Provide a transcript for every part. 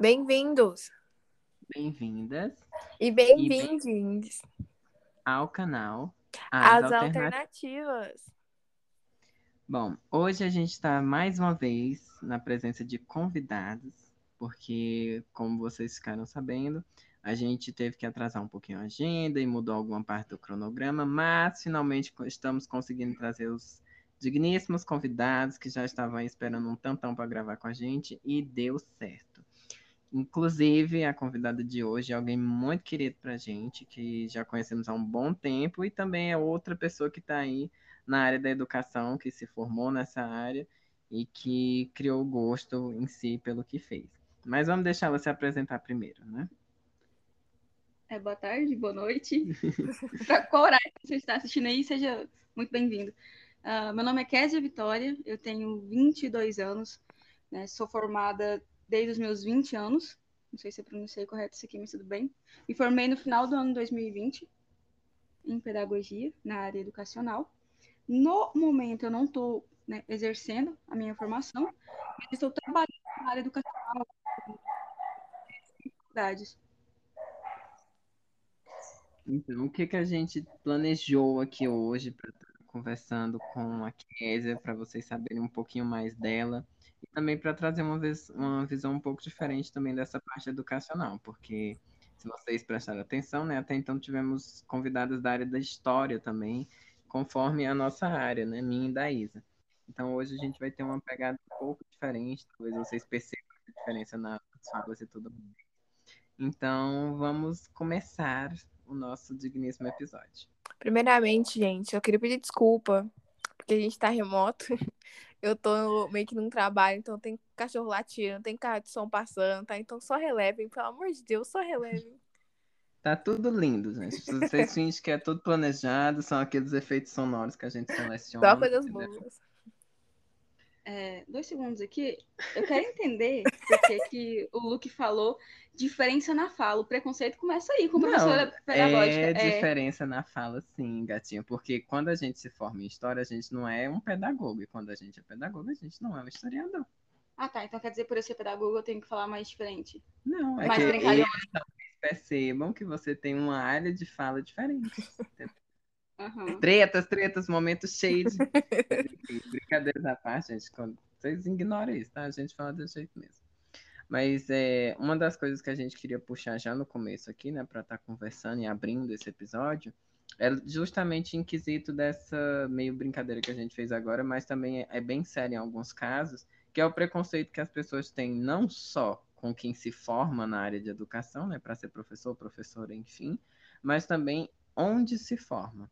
Bem-vindos Bem-vindas e bem-vindos ao canal às Alterna- alternativas. Bom, hoje a gente está mais uma vez na presença de convidados, porque, como vocês ficaram sabendo, a gente teve que atrasar um pouquinho a agenda e mudou alguma parte do cronograma, mas finalmente estamos conseguindo trazer os digníssimos convidados que já estavam aí esperando um tantão para gravar com a gente e deu certo. Inclusive, a convidada de hoje é alguém muito querido pra gente, que já conhecemos há um bom tempo, e também é outra pessoa que está aí na área da educação, que se formou nessa área e que criou gosto em si pelo que fez. Mas vamos deixar ela se apresentar primeiro, né? É, boa tarde, boa noite. Para qual horário você está assistindo aí, seja muito bem-vindo. Ah, meu nome é Késia Vitória, eu tenho 22 anos, né, sou formada desde os meus 20 anos, não sei se eu pronunciei correto isso aqui, mas tudo bem. Me formei no final do ano 2020 em pedagogia, na área educacional. No momento, eu não estou exercendo a minha formação, mas estou trabalhando na área educacional, em faculdades. Então, o que que a gente planejou aqui hoje para estar conversando com a Késia, para vocês saberem um pouquinho mais dela e também para trazer uma, vez, uma visão um pouco diferente também dessa parte educacional, porque se vocês prestaram atenção, né, até então tivemos convidados da área da história também, conforme a nossa área, né, minha e da Isa. Então hoje a gente vai ter uma pegada um pouco diferente, talvez vocês percebam a diferença nas falas e tudo mais. Então vamos começar o nosso digníssimo episódio. Primeiramente, gente, eu queria pedir desculpa, porque a gente tá remoto. Eu tô meio que num trabalho, então tem cachorro latindo, tem carro de som passando, tá? Então só relevem, pelo amor de Deus, só relevem. Tá tudo lindo, gente. Vocês fingem que é tudo planejado, são aqueles efeitos sonoros que a gente seleciona. Só coisas boas. É, dois segundos aqui. Eu quero entender porque que o Luke falou diferença na fala. O preconceito começa aí, com Não, professora pedagógica. É É, diferença na fala, sim, gatinho. Porque quando a gente se forma em história, a gente não é um pedagogo. E quando a gente é pedagogo, a gente não é um historiador. Ah, tá. Então quer dizer, por eu ser pedagogo, eu tenho que falar mais diferente. Não, é Mais que eles talvez percebam que você tem uma área de fala diferente. Aham. Tretas, tretas, momentos cheios. Brincadeiras à parte, gente. quando- Vocês ignoram isso, tá? A gente fala desse jeito mesmo. Mas é, uma das coisas que a gente queria puxar já no começo aqui, né, para estar conversando e abrindo esse episódio, é justamente em quesito dessa meio brincadeira que a gente fez agora, mas também é, é bem sério em alguns casos, que é o preconceito que as pessoas têm não só com quem se forma na área de educação, né, para ser professor, professora, enfim, mas também onde se forma.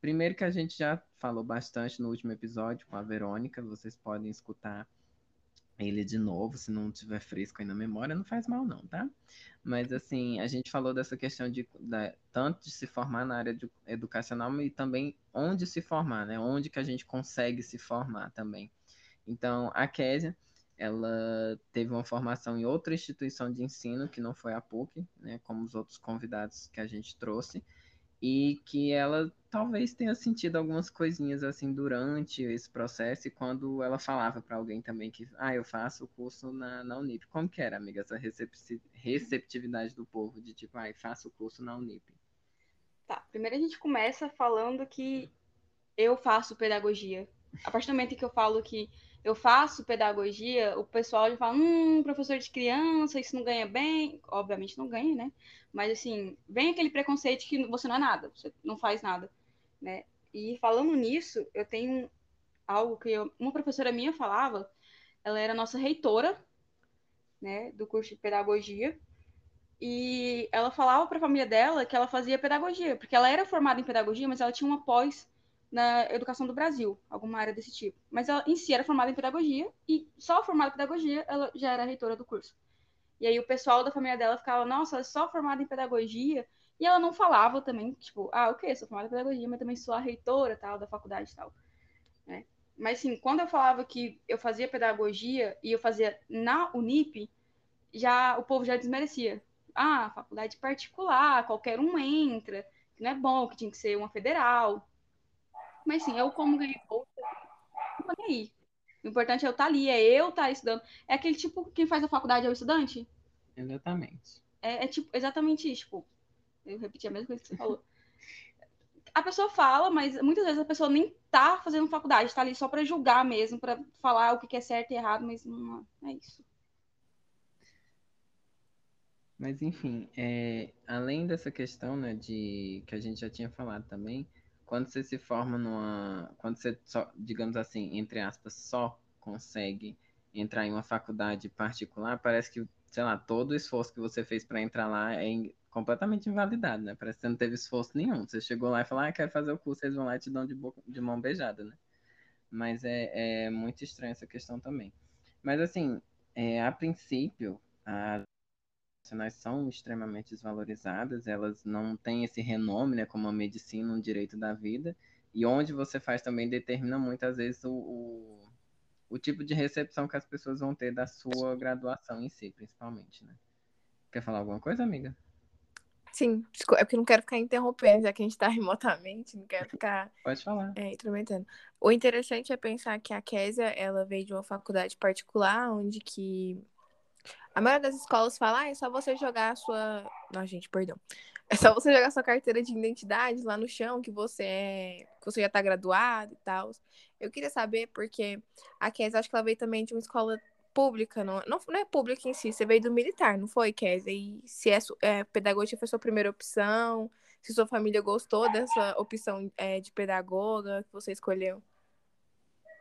Primeiro que a gente já falou bastante no último episódio com a Verônica, vocês podem escutar ele de novo, se não tiver fresco aí na memória, não faz mal não, tá? Mas assim, a gente falou dessa questão de da- tanto de se formar na área de- educacional e também onde se formar, né? Onde que a gente consegue se formar também. Então, a Késia, ela teve uma formação em outra instituição de ensino, que não foi a PUC, né? Como os outros convidados que a gente trouxe e que ela talvez tenha sentido algumas coisinhas assim durante esse processo e quando ela falava para alguém também que, ah, eu faço o curso na, na Unip. Como que era, amiga, essa receptividade do povo de tipo, ah, faço o curso na Unip? Tá. Primeiro a gente começa falando que eu faço pedagogia. A partir do momento que eu falo que eu faço pedagogia, o pessoal já fala, hum, professor de criança, isso não ganha bem. Obviamente não ganha, né? Mas assim, vem aquele preconceito que você não é nada, você não faz nada, né? E falando nisso, eu tenho algo que eu- uma professora minha falava, ela era nossa reitora, né, do curso de pedagogia, e ela falava para a família dela que ela fazia pedagogia, porque ela era formada em pedagogia, mas ela tinha uma pós na educação do Brasil, alguma área desse tipo. Mas ela em si era formada em pedagogia e só formada em pedagogia ela já era reitora do curso. E aí o pessoal da família dela ficava, nossa, é só formada em pedagogia. E ela não falava também, tipo, ah, ok, sou formada em pedagogia, mas também sou a reitora tal da faculdade e tal. Né? Mas assim, quando eu falava que eu fazia pedagogia e eu fazia na Unip, já o povo já desmerecia. Ah, faculdade particular, qualquer um entra, que não é bom, que tinha que ser uma federal. Mas sim, eu como ganhei bolsa, não tô nem aí. O importante é eu estar ali, é eu estar estudando. É aquele tipo, quem faz a faculdade é o estudante? Exatamente. É, é tipo, exatamente isso. Tipo, eu repeti a mesma coisa que você falou. A pessoa fala, mas muitas vezes a pessoa nem tá fazendo faculdade, tá ali só para julgar mesmo, para falar o que é certo e errado, mas não é isso. Mas enfim, é, além dessa questão, né, de que a gente já tinha falado também, quando você se forma numa, quando você só, digamos assim, entre aspas, só consegue entrar em uma faculdade particular, parece que, sei lá, todo o esforço que você fez para entrar lá é completamente invalidado, né? Parece que você não teve esforço nenhum. Você chegou lá e falou, ah, quero fazer o curso, eles vão lá e te dão de, boca, de mão beijada, né? Mas é, é muito estranha essa questão também. Mas, assim, é, a princípio, as são extremamente desvalorizadas, elas não têm esse renome, né, como a medicina, um direito da vida, e onde você faz também determina muitas vezes o, o, o tipo de recepção que as pessoas vão ter da sua graduação em si, principalmente, né? Quer falar alguma coisa, amiga? Sim, é porque não quero ficar interrompendo, já que a gente está remotamente, não quero ficar. Pode falar. É, intrometendo. O interessante é pensar que a Késia, ela veio de uma faculdade particular, onde que a maioria das escolas fala, ah, é só você jogar a sua. Não, gente, perdão. É só você jogar sua carteira de identidade lá no chão, que você é. que você já tá graduado e tal. Eu queria saber, porque a Késia, acho que ela veio também de uma escola pública, não, não, não é pública em si, você veio do militar, não foi, Kézia? E se é, é, pedagogia foi sua primeira opção, se sua família gostou dessa opção é, de pedagoga que você escolheu?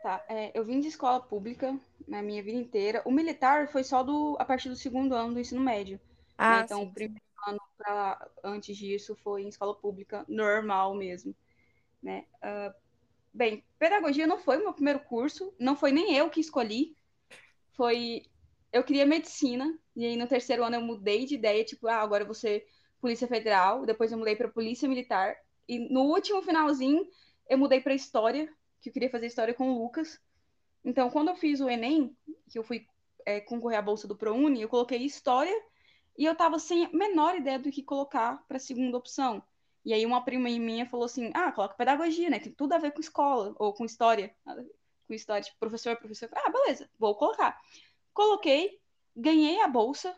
Tá, é, eu vim de escola pública na minha vida inteira. O militar foi só do, a partir do segundo ano do ensino médio. Né? Ah, né? Então, sim, o primeiro ano pra, antes disso foi em escola pública normal mesmo. Né? Uh, bem, pedagogia não foi o meu primeiro curso, não foi nem eu que escolhi foi. Eu queria medicina, e aí no terceiro ano eu mudei de ideia, tipo, ah, agora ser Polícia Federal, depois eu mudei para Polícia Militar, e no último finalzinho eu mudei para História, que eu queria fazer História com o Lucas. Então, quando eu fiz o Enem, que eu fui é, concorrer à bolsa do ProUni, eu coloquei História, e eu tava sem a menor ideia do que colocar para segunda opção. E aí uma prima minha falou assim: "Ah, coloca pedagogia, né? Tem tudo a ver com escola ou com história" com história de professor, professor. Ah, beleza, vou colocar. Coloquei, ganhei a bolsa.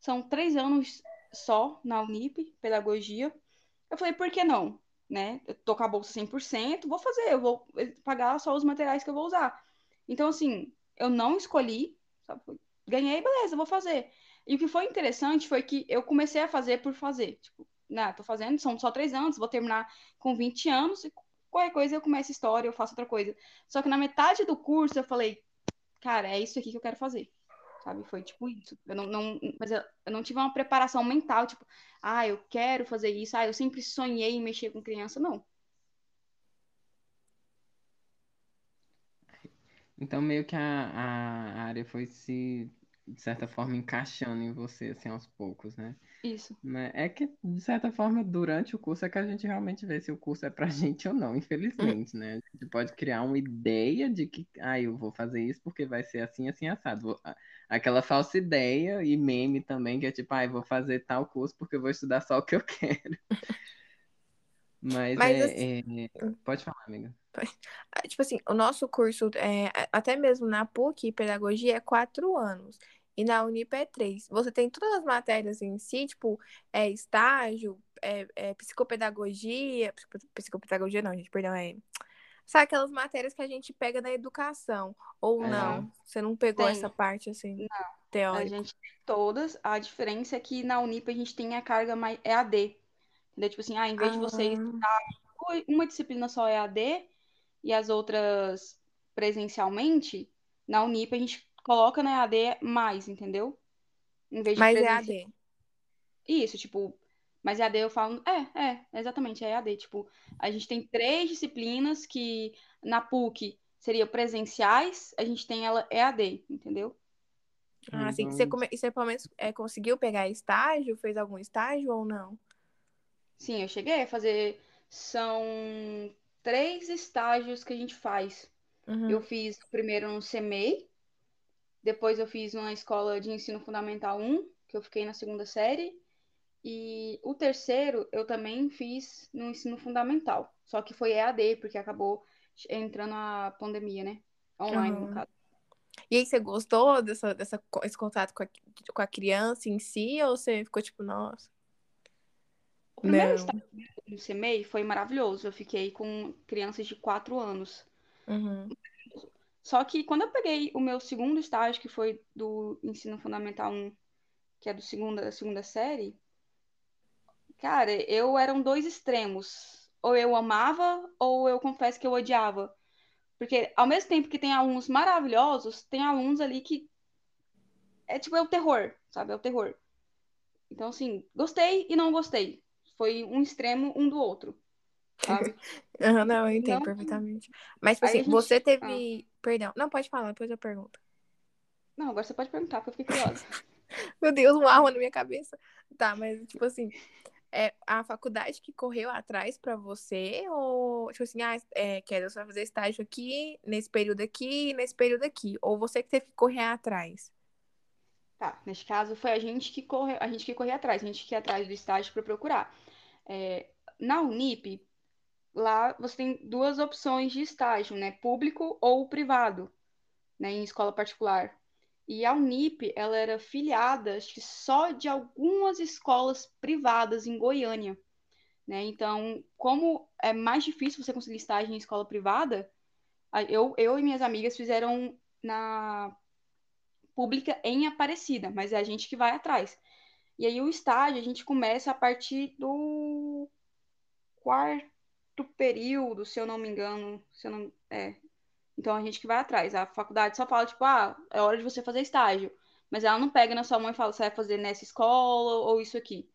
São três anos só na Unip, pedagogia. Eu falei, por que não? Né? Eu tô com a bolsa 100%, vou fazer, eu vou pagar só os materiais que eu vou usar. Então, assim, eu não escolhi, sabe? ganhei, beleza, vou fazer. E o que foi interessante foi que eu comecei a fazer por fazer. Tipo, né, tô fazendo, são só três anos, vou terminar com 20 anos, e qualquer coisa eu começo história, eu faço outra coisa. Só que na metade do curso eu falei, cara, é isso aqui que eu quero fazer. Sabe? Foi tipo isso. Eu não, não, mas eu, eu não tive uma preparação mental, tipo, ah, eu quero fazer isso, ah, eu sempre sonhei em mexer com criança, não. Então, meio que a, a área foi se, de certa forma, encaixando em você, assim, aos poucos, né? Isso. Né? É que, de certa forma, durante o curso é que a gente realmente vê se o curso é pra gente ou não, infelizmente, né? A gente pode criar uma ideia de que, ah, eu vou fazer isso porque vai ser assim, assim, assado. Aquela falsa ideia e meme também, que é tipo, ah, eu vou fazer tal curso porque eu vou estudar só o que eu quero. Mas, Mas é, assim... é... Pode falar, amiga. Tipo assim, o nosso curso, é, até mesmo na PUC, pedagogia, é quatro anos. E na Unip é três. Você tem todas as matérias em si, tipo, é estágio, é, é psicopedagogia. Psicopedagogia não, gente, perdão, é. Sabe aquelas matérias que a gente pega na educação? Ou é. não? Você não pegou tem. essa parte assim? Não. Teórica. A gente tem todas. A diferença é que na Unip a gente tem a carga mais EAD. Entendeu? Tipo assim, ah, em vez ah. de você ah. estudar uma disciplina só EAD e as outras presencialmente, na Unip a gente coloca na EAD mais, entendeu? Em vez de mais EAD. Isso, tipo, mas EAD eu falo, é, é, exatamente, é EAD, tipo, a gente tem três disciplinas que na PUC seriam presenciais, a gente tem ela EAD, entendeu? Ah, assim, você, come... você pelo menos é, conseguiu pegar estágio? Fez algum estágio ou não? Sim, eu cheguei a fazer. São três estágios que a gente faz. Uhum. Eu fiz primeiro no CMEI, depois eu fiz uma escola de ensino fundamental 1, que eu fiquei na segunda série. E o terceiro eu também fiz no ensino fundamental. Só que foi EAD, porque acabou entrando a pandemia, né? Online, uhum. no caso. E aí, você gostou dessa, dessa, esse contato com a, com a criança em si? Ou você ficou tipo, nossa? O primeiro Não. estágio no CMEI foi maravilhoso. Eu fiquei com crianças de 4 anos. Uhum. Só que quando eu peguei o meu segundo estágio, que foi do ensino fundamental 1, que é do segunda, da segunda série, cara, eu eram dois extremos. Ou eu amava, ou eu confesso que eu odiava. Porque ao mesmo tempo que tem alunos maravilhosos, tem alunos ali que é tipo é o terror, sabe? É o terror. Então assim, gostei e não gostei. Foi um extremo um do outro. Sabe? Não, eu entendo Não- perfeitamente. Mas, tipo assim, gente- você teve. Perdão. Não, pode falar, depois eu pergunto. Não, agora você pode perguntar, porque eu fiquei curiosa. Meu Deus, uma arma na minha cabeça. Tá, mas, tipo assim, é a faculdade que correu atrás pra você? Ou, tipo assim, ah, é, Kézia, você vai fazer estágio aqui, nesse período aqui, nesse período aqui? Ou você que teve que correr atrás? Tá, neste caso foi a gente que corre, a gente que corria atrás, a gente que ia atrás do estágio para procurar. É, na Unip, lá você tem duas opções de estágio, né? Público ou privado, né? Em escola particular. E a Unip, ela era filiada, acho que só de algumas escolas privadas em Goiânia, né? Então, como é mais difícil você conseguir estágio em escola privada, eu, eu e minhas amigas fizeram na pública em Aparecida, mas é a gente que vai atrás. E aí o estágio a gente começa a partir do quarto período, se eu não me engano, se eu não, é. Então a gente que vai atrás. A faculdade só fala tipo, ah, é hora de você fazer estágio, mas ela não pega na sua mão e fala, você vai fazer nessa escola ou isso aqui.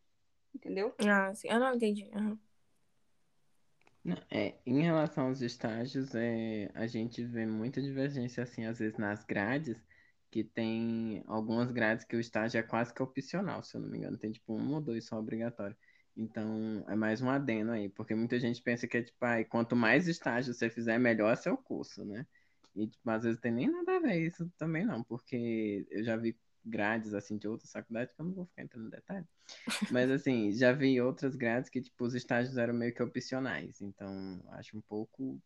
Entendeu? Ah, sim. Eu não entendi. Não, É, em relação aos estágios, é, a gente vê muita divergência, assim, às vezes nas grades, que tem algumas grades que o estágio é quase que opcional, se eu não me engano. Tem, tipo, um ou dois só obrigatório. Então, é mais um adendo aí, porque muita gente pensa que é, tipo, ai, quanto mais estágio você fizer, melhor é seu curso, né? E, tipo, às vezes tem nem nada a ver isso também não, porque eu já vi grades, assim, de outras faculdades, que eu não vou ficar entrando em detalhe. Mas assim, já vi outras grades que, tipo, os estágios eram meio que opcionais. Então, acho um pouco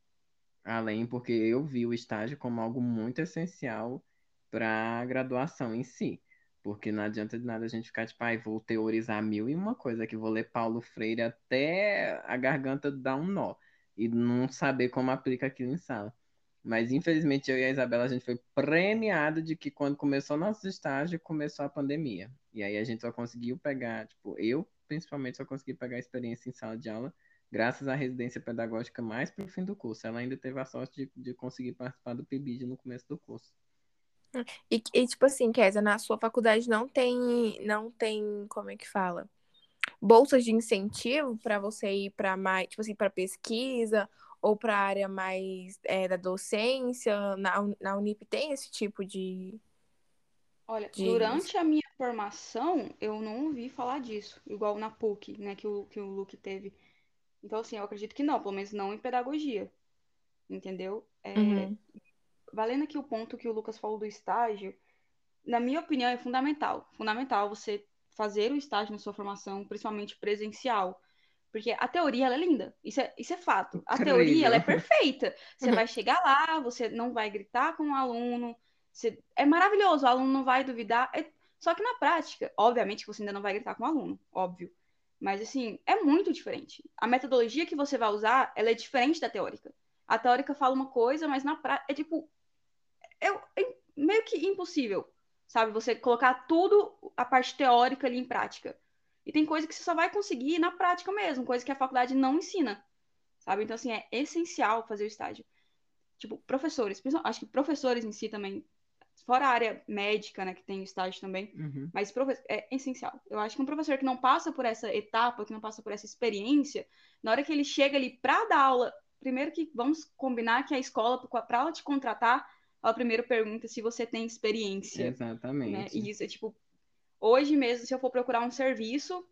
além, porque eu vi o estágio como algo muito essencial para a graduação em si. Porque não adianta de nada a gente ficar, tipo, ai, vou teorizar mil e uma coisa, que vou ler Paulo Freire até a garganta dar um nó. E não saber como aplica aquilo em sala. Mas infelizmente eu e a Isabela a gente foi premiado de que quando começou nosso estágio, começou a pandemia. E aí a gente só conseguiu pegar, tipo, eu principalmente só consegui pegar a experiência em sala de aula graças à residência pedagógica mais pro fim do curso. Ela ainda teve a sorte de, de conseguir participar do PIBID no começo do curso. E, e, tipo assim, Kézia, na sua faculdade não tem, não tem, como é que fala? Bolsas de incentivo para você ir para mais, tipo assim, para pesquisa ou para área mais é, da docência? Na, na Unip tem esse tipo de. Olha, De- durante a minha formação, eu não ouvi falar disso, igual na PUC, né, que o, que o Luke teve. Então, assim, eu acredito que não, pelo menos não em pedagogia, entendeu? É, Uhum. Valendo aqui o ponto que o Lucas falou do estágio, na minha opinião, é fundamental. Fundamental você fazer o estágio na sua formação, principalmente presencial. Porque a teoria, ela é linda. Isso é, isso é fato. A teoria, ela é perfeita. Você vai chegar lá, você não vai gritar com o aluno. você- É maravilhoso, o aluno não vai duvidar. É- Só que na prática, obviamente que você ainda não vai gritar com o aluno, óbvio. Mas, assim, é muito diferente. A metodologia que você vai usar, ela é diferente da teórica. A teórica fala uma coisa, mas na prática, é tipo, é, é meio que impossível, sabe? Você colocar tudo, a parte teórica ali em prática. E tem coisa que você só vai conseguir na prática mesmo, coisa que a faculdade não ensina, sabe? Então, assim, é essencial fazer o estágio. Tipo, professores, acho que professores em si também, fora a área médica, né, que tem o estágio também, Uhum. mas é essencial. Eu acho que um professor que não passa por essa etapa, que não passa por essa experiência, na hora que ele chega ali para dar aula, primeiro que vamos combinar que a escola, para ela te contratar, ela primeiro pergunta se você tem experiência, né? Exatamente. E isso é tipo, hoje mesmo, se eu for procurar um serviço,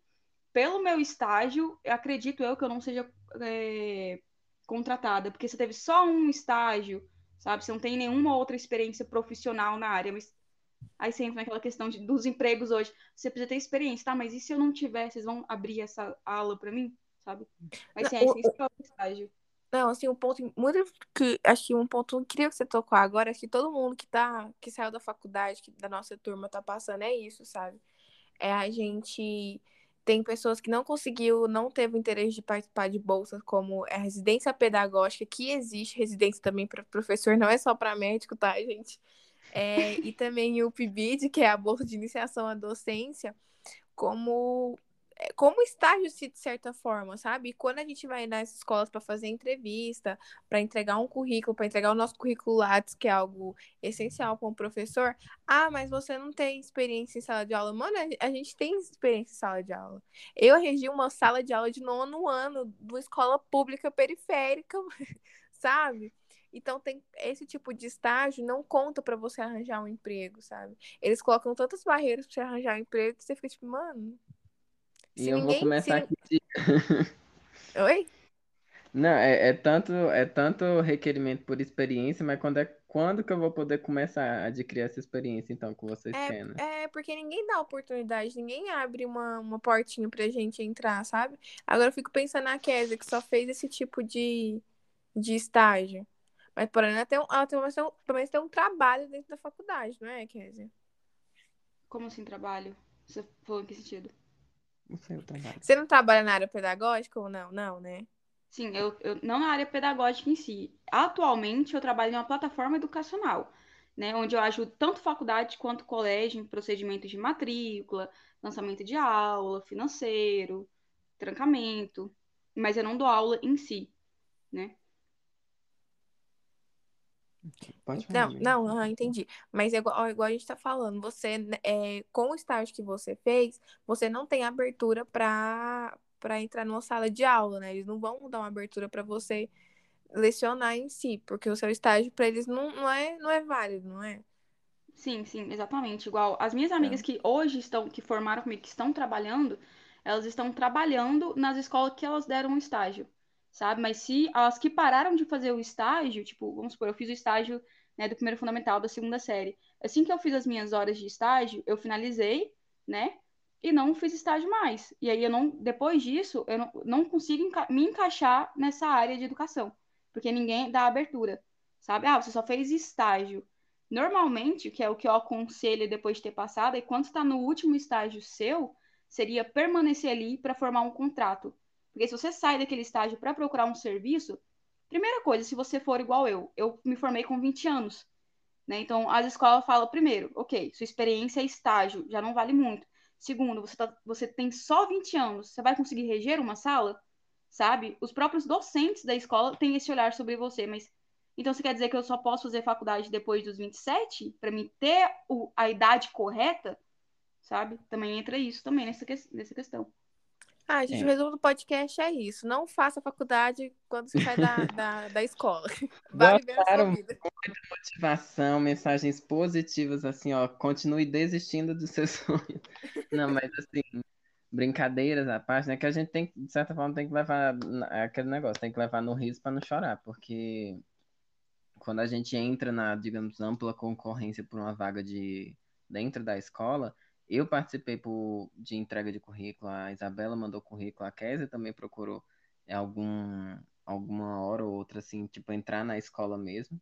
pelo meu estágio, eu acredito eu que eu não seja é, contratada, porque você teve só um estágio, sabe? Você não tem nenhuma outra experiência profissional na área, mas aí você entra naquela questão de, dos empregos hoje. Você precisa ter experiência, tá? Mas e se eu não tiver, vocês vão abrir essa ala para mim, sabe? Mas sim, é Não, o- essencial o estágio. Não, assim, um ponto muito que acho que um ponto incrível que você tocou agora, acho que todo mundo que tá que saiu da faculdade, que da nossa turma tá passando é isso, sabe? É a gente tem pessoas que não conseguiu, não teve interesse de participar de bolsas como a residência pedagógica, que existe residência também para professor, não é só para médico, tá, gente? É, e também o PIBID, que é a bolsa de iniciação à docência, como é, como estágio de certa forma, sabe? E quando a gente vai nas escolas para fazer entrevista, para entregar um currículo, para entregar o nosso currículo Lattes, que é algo essencial para um professor, ah, mas você não tem experiência em sala de aula. Mano, a gente tem experiência em sala de aula. Eu regi uma sala de aula de nono ano de uma escola pública periférica, sabe? Então tem esse tipo de estágio não conta para você arranjar um emprego, sabe? Eles colocam tantas barreiras para você arranjar um emprego que você fica tipo, mano, e eu ninguém, vou começar aqui. De... Oi? Não, é, é, tanto, é tanto requerimento por experiência, mas quando, é, quando que eu vou poder começar a adquirir essa experiência, então, que vocês é, querem? É, porque ninguém dá oportunidade, ninguém abre uma, uma portinha pra gente entrar, sabe? Agora eu fico pensando na Kézia, que só fez esse tipo de, de estágio. Mas, porém, ela tem, um, ela tem, um, pelo menos tem um trabalho dentro da faculdade, não é, Kézia? Como assim, trabalho? Você falou em que sentido? Não sei o trabalho. Você não trabalha na área pedagógica ou não? Não, né? Sim, eu, eu não na área pedagógica em si. Atualmente, eu trabalho em uma plataforma educacional, né, onde eu ajudo tanto faculdade quanto colégio em procedimentos de matrícula, lançamento de aula, financeiro, trancamento, mas eu não dou aula em si, né? Pode falar, não, não, entendi. Mas é igual, igual a gente tá falando, você, é, com o estágio que você fez, você não tem abertura para para entrar numa sala de aula, né? Eles não vão dar uma abertura para você lecionar em si, porque o seu estágio para eles não, não, é, não é válido, não é? Sim, sim, exatamente. Igual as minhas amigas é. que hoje estão, que formaram comigo, que estão trabalhando, elas estão trabalhando nas escolas que elas deram um estágio sabe? Mas se as que pararam de fazer o estágio, tipo, vamos supor, eu fiz o estágio né, do primeiro fundamental da segunda série. Assim que eu fiz as minhas horas de estágio, eu finalizei, né? E não fiz estágio mais. E aí eu não, depois disso, eu não, não consigo enca me encaixar nessa área de educação, porque ninguém dá abertura, sabe? Ah, você só fez estágio. Normalmente, que é o que eu aconselho depois de ter passado, é quando está no último estágio seu, seria permanecer ali para formar um contrato. Porque se você sai daquele estágio para procurar um serviço, primeira coisa, se você for igual eu, eu me formei com 20 anos. Né? Então, as escolas falam, primeiro, ok, sua experiência é estágio, já não vale muito. Segundo, você, tá, você tem só 20 anos, você vai conseguir reger uma sala? Sabe? Os próprios docentes da escola têm esse olhar sobre você, mas então você quer dizer que eu só posso fazer faculdade depois dos 27 para me ter o, a idade correta? Sabe? Também entra isso também nessa, nessa questão. Ah, gente, é. o resumo do podcast é isso. Não faça faculdade quando você sai da, da, da escola. Vai viver a sua vida. Muita motivação, mensagens positivas, assim, ó. Continue desistindo dos seus sonhos. Não, mas assim, brincadeiras à parte, né? Que a gente tem, de certa forma, tem que levar aquele negócio, tem que levar no riso para não chorar, porque quando a gente entra na, digamos, ampla concorrência por uma vaga de dentro da escola, eu participei por, de entrega de currículo, a Isabela mandou currículo, a Kézia também procurou algum, alguma hora ou outra, assim, tipo, entrar na escola mesmo.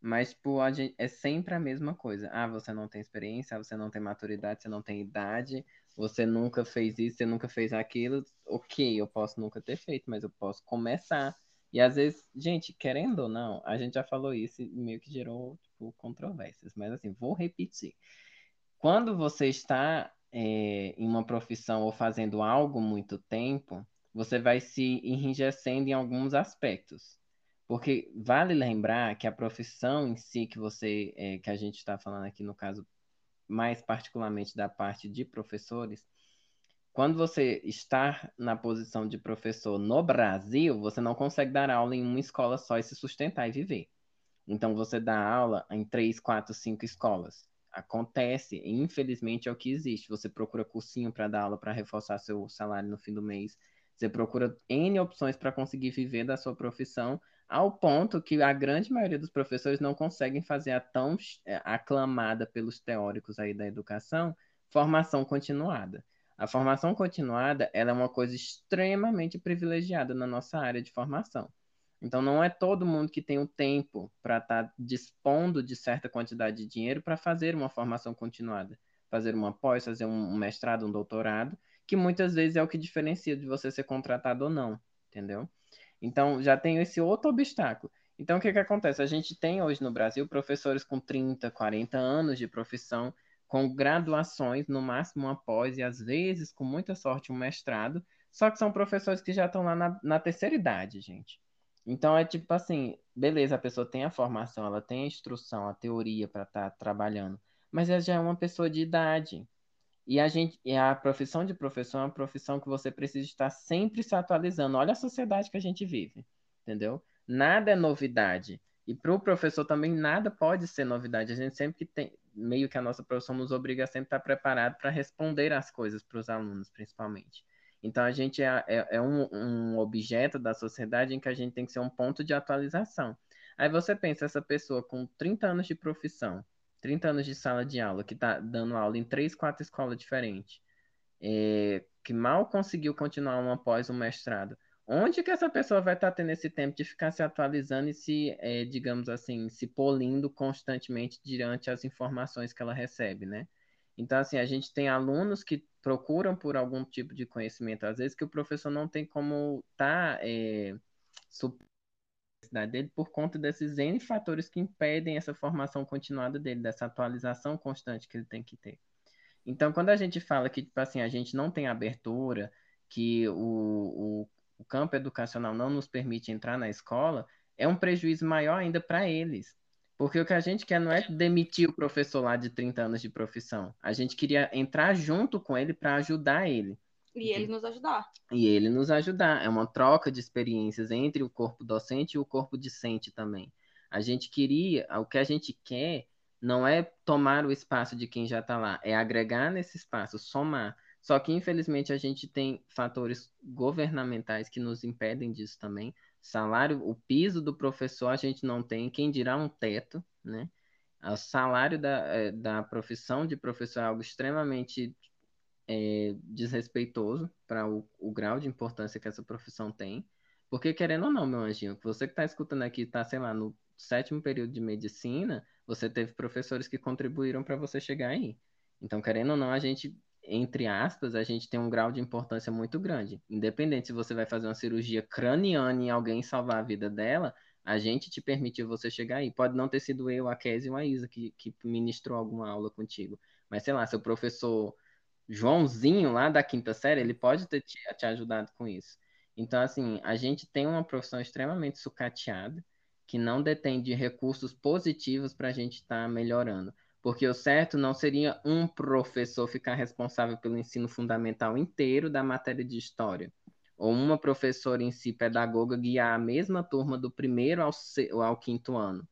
Mas, tipo, a gente, é sempre a mesma coisa. Ah, você não tem experiência, você não tem maturidade, você não tem idade, você nunca fez isso, você nunca fez aquilo. Ok, eu posso nunca ter feito, mas eu posso começar. E às vezes, gente, querendo ou não, a gente já falou isso e meio que gerou, tipo, controvérsias. Mas assim, vou repetir. Quando você está é, em uma profissão ou fazendo algo muito tempo, você vai se enrijecendo em alguns aspectos. Porque vale lembrar que a profissão em si que você, é, que a gente está falando aqui no caso, mais particularmente da parte de professores, quando você está na posição de professor no Brasil, você não consegue dar aula em uma escola só e se sustentar e viver. Então você dá aula em três, quatro, cinco escolas. Acontece, infelizmente é o que existe. Você procura cursinho para dar aula para reforçar seu salário no fim do mês. Você procura N opções para conseguir viver da sua profissão, ao ponto que a grande maioria dos professores não conseguem fazer a tão é, aclamada pelos teóricos aí da educação formação continuada. A formação continuada ela é uma coisa extremamente privilegiada na nossa área de formação. Então, não é todo mundo que tem o tempo para estar tá dispondo de certa quantidade de dinheiro para fazer uma formação continuada, fazer uma pós, fazer um mestrado, um doutorado, que muitas vezes é o que diferencia de você ser contratado ou não, entendeu? Então, já tem esse outro obstáculo. Então, o que, que acontece? A gente tem hoje no Brasil professores com 30, 40 anos de profissão, com graduações, no máximo uma pós, e às vezes, com muita sorte, um mestrado, só que são professores que já estão lá na, na terceira idade, gente. Então é tipo assim, beleza, a pessoa tem a formação, ela tem a instrução, a teoria para estar tá trabalhando, mas ela já é uma pessoa de idade. E a gente, e a profissão de professor é uma profissão que você precisa estar sempre se atualizando. Olha a sociedade que a gente vive, entendeu? Nada é novidade. E para o professor também nada pode ser novidade. A gente sempre que tem, meio que a nossa profissão nos obriga a sempre estar preparado para responder as coisas para os alunos, principalmente. Então, a gente é, é, é um, um, objeto da sociedade em que a gente tem que ser um ponto de atualização. Aí você pensa, essa pessoa com 30 anos de profissão, 30 anos de sala de aula, que está dando aula em três, quatro escolas diferentes, é, que mal conseguiu continuar uma pós, um mestrado, onde que essa pessoa vai estar tá tendo esse tempo de ficar se atualizando e se, é, digamos assim, se polindo constantemente diante as informações que ela recebe, né? Então, assim, a gente tem alunos que procuram por algum tipo de conhecimento, às vezes que o professor não tem como estar tá, é, dele por conta desses N fatores que impedem essa formação continuada dele, dessa atualização constante que ele tem que ter. Então, quando a gente fala que, tipo assim, a gente não tem abertura, que o, o, o campo educacional não nos permite entrar na escola, é um prejuízo maior ainda para eles. Porque o que a gente quer não é demitir o professor lá de 30 anos de profissão. A gente queria entrar junto com ele para ajudar ele. E ele nos ajudar. E ele nos ajudar. É uma troca de experiências entre o corpo docente e o corpo discente também. A gente queria, o que a gente quer não é tomar o espaço de quem já está lá, é agregar nesse espaço, somar. Só que, infelizmente, a gente tem fatores governamentais que nos impedem disso também. Salário, o piso do professor a gente não tem, quem dirá um teto, né? O salário da, é, da profissão de professor é algo extremamente é, desrespeitoso para o, o grau de importância que essa profissão tem. Porque, querendo ou não, meu anjinho, você que está escutando aqui, está, sei lá, no sétimo período de medicina, você teve professores que contribuíram para você chegar aí. Então, querendo ou não, a gente entre aspas, a gente tem um grau de importância muito grande. Independente se você vai fazer uma cirurgia craniana em alguém salvar a vida dela, a gente te permitiu você chegar aí. Pode não ter sido eu, a Kézia ou a Isa que, que ministrou alguma aula contigo. Mas, sei lá, seu professor Joãozinho, lá da quinta série, ele pode ter te, te ajudado com isso. Então, assim, a gente tem uma profissão extremamente sucateada, que não detém de recursos positivos para a gente estar tá melhorando. Porque o certo não seria um professor ficar responsável pelo ensino fundamental inteiro da matéria de história, ou uma professora em si, pedagoga, guiar a mesma turma do primeiro ao, ao quinto ano.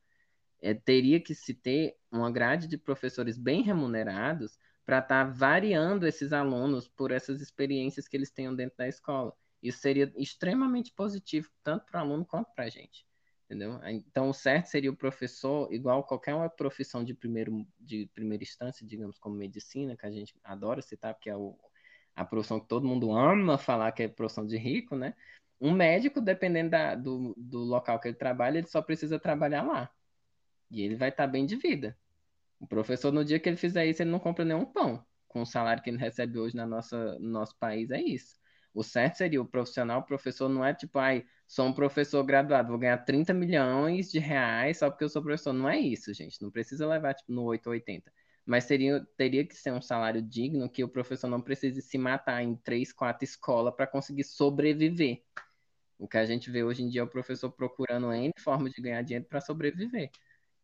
É, teria que se ter uma grade de professores bem remunerados para estar tá variando esses alunos por essas experiências que eles tenham dentro da escola. Isso seria extremamente positivo, tanto para o aluno quanto para a gente entendeu? Então, o certo seria o professor, igual qualquer uma profissão de, primeiro, de primeira instância, digamos, como medicina, que a gente adora citar, porque é o, a profissão que todo mundo ama falar que é profissão de rico, né? Um médico, dependendo da, do, do local que ele trabalha, ele só precisa trabalhar lá. E ele vai estar bem de vida. O professor, no dia que ele fizer isso, ele não compra nenhum pão. Com o salário que ele recebe hoje na nossa, no nosso país, é isso. O certo seria o profissional, o professor não é tipo, ai, sou um professor graduado, vou ganhar 30 milhões de reais só porque eu sou professor. Não é isso, gente. Não precisa levar tipo, no 880. Mas teria, teria que ser um salário digno que o professor não precise se matar em três, quatro escolas para conseguir sobreviver. O que a gente vê hoje em dia é o professor procurando N forma de ganhar dinheiro para sobreviver.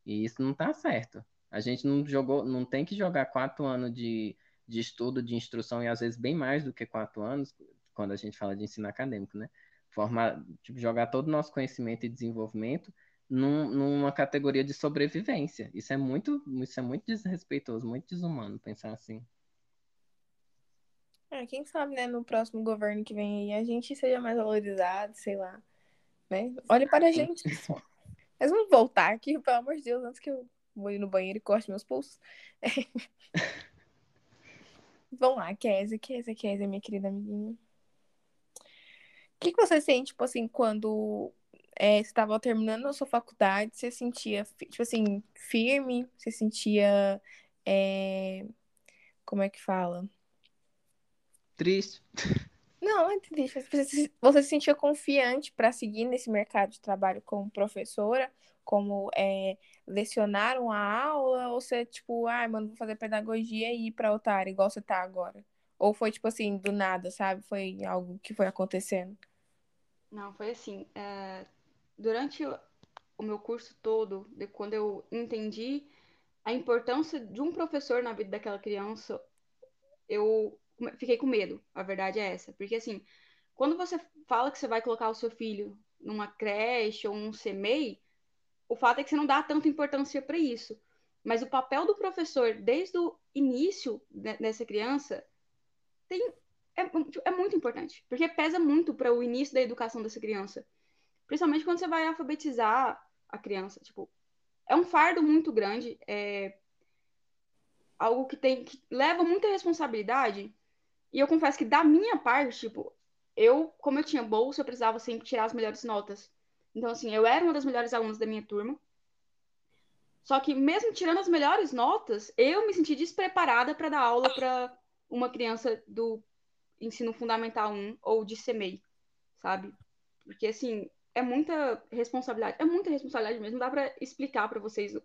E isso não está certo. A gente não jogou, não tem que jogar quatro anos de, de estudo, de instrução, e às vezes bem mais do que quatro anos, quando a gente fala de ensino acadêmico, né? Formar, tipo, jogar todo o nosso conhecimento e desenvolvimento num, numa categoria de sobrevivência. Isso é muito, isso é muito desrespeitoso, muito desumano pensar assim. É, quem sabe, né, no próximo governo que vem aí, a gente seja mais valorizado, sei lá. Né? Olhe para a gente. Mas vamos voltar aqui, pelo amor de Deus, antes que eu vou ir no banheiro e corte meus pulsos. vamos lá, Kézia, Kézia, Kézia, minha querida amiguinha que, que você sente, tipo assim, quando é, você estava terminando a sua faculdade, você sentia, tipo assim, firme, você sentia. É... Como é que fala? Triste. Não, é triste. Você, se- você se sentia confiante para seguir nesse mercado de trabalho como professora, como é, lecionar uma aula, ou você, tipo, ai, mano, vou fazer pedagogia e ir para outra área, igual você tá agora? Ou foi, tipo assim, do nada, sabe? Foi algo que foi acontecendo. Não, foi assim. é, durante o meu curso todo, de quando eu entendi a importância de um professor na vida daquela criança, eu fiquei com medo. A verdade é essa. Porque, assim, quando você fala que você vai colocar o seu filho numa creche ou num CMEI, o fato é que você não dá tanta importância para isso. Mas o papel do professor, desde o início de- dessa criança, tem, é, é muito importante. Porque pesa muito para o início da educação dessa criança. Principalmente quando você vai alfabetizar a criança. Tipo, é um fardo muito grande. É algo que tem que leva muita responsabilidade. E eu confesso que da minha parte, tipo, eu, como eu tinha bolsa, eu precisava sempre tirar as melhores notas. Então, assim, eu era uma das melhores alunas da minha turma. Só que mesmo tirando as melhores notas, eu me senti despreparada para dar aula para uma criança do ensino fundamental 1 ou de CMEI, sabe? Porque assim, é muita responsabilidade, é muita responsabilidade mesmo, não dá para explicar para vocês o,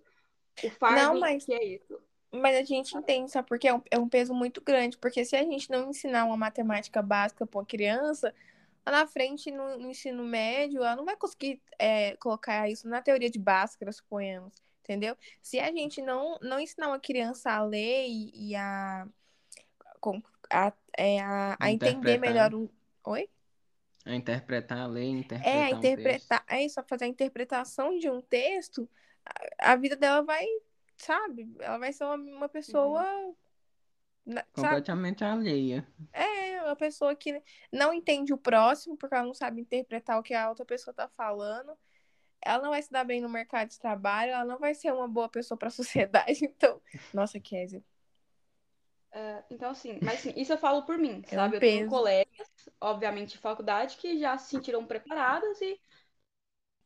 o fardo Não, mas- que é isso. Mas a gente entende, sabe? Porque é um, é um peso muito grande. Porque se a gente não ensinar uma matemática básica para uma criança, lá na frente, no, no ensino médio, ela não vai conseguir é, colocar isso na teoria de Bhaskara, suponhamos. Entendeu? Se a gente não, não ensinar uma criança a ler e, e a, com- a, é, a, a entender melhor um. Oi? A interpretar a lei, interpretar É, a um interpretar, é isso, a fazer a interpretação de um texto, a, a vida dela vai, sabe? Ela vai ser uma, uma pessoa, na- sabe? Completamente alheia. É, uma pessoa que não entende o próximo, porque ela não sabe interpretar o que a outra pessoa tá falando. Ela não vai se dar bem no mercado de trabalho, ela não vai ser uma boa pessoa para a sociedade. Então, nossa, Kézia. É, então, assim, mas assim, isso eu falo por mim, É um sabe? Eu tenho peso. colegas, obviamente, de faculdade, que já se sentiram preparadas e,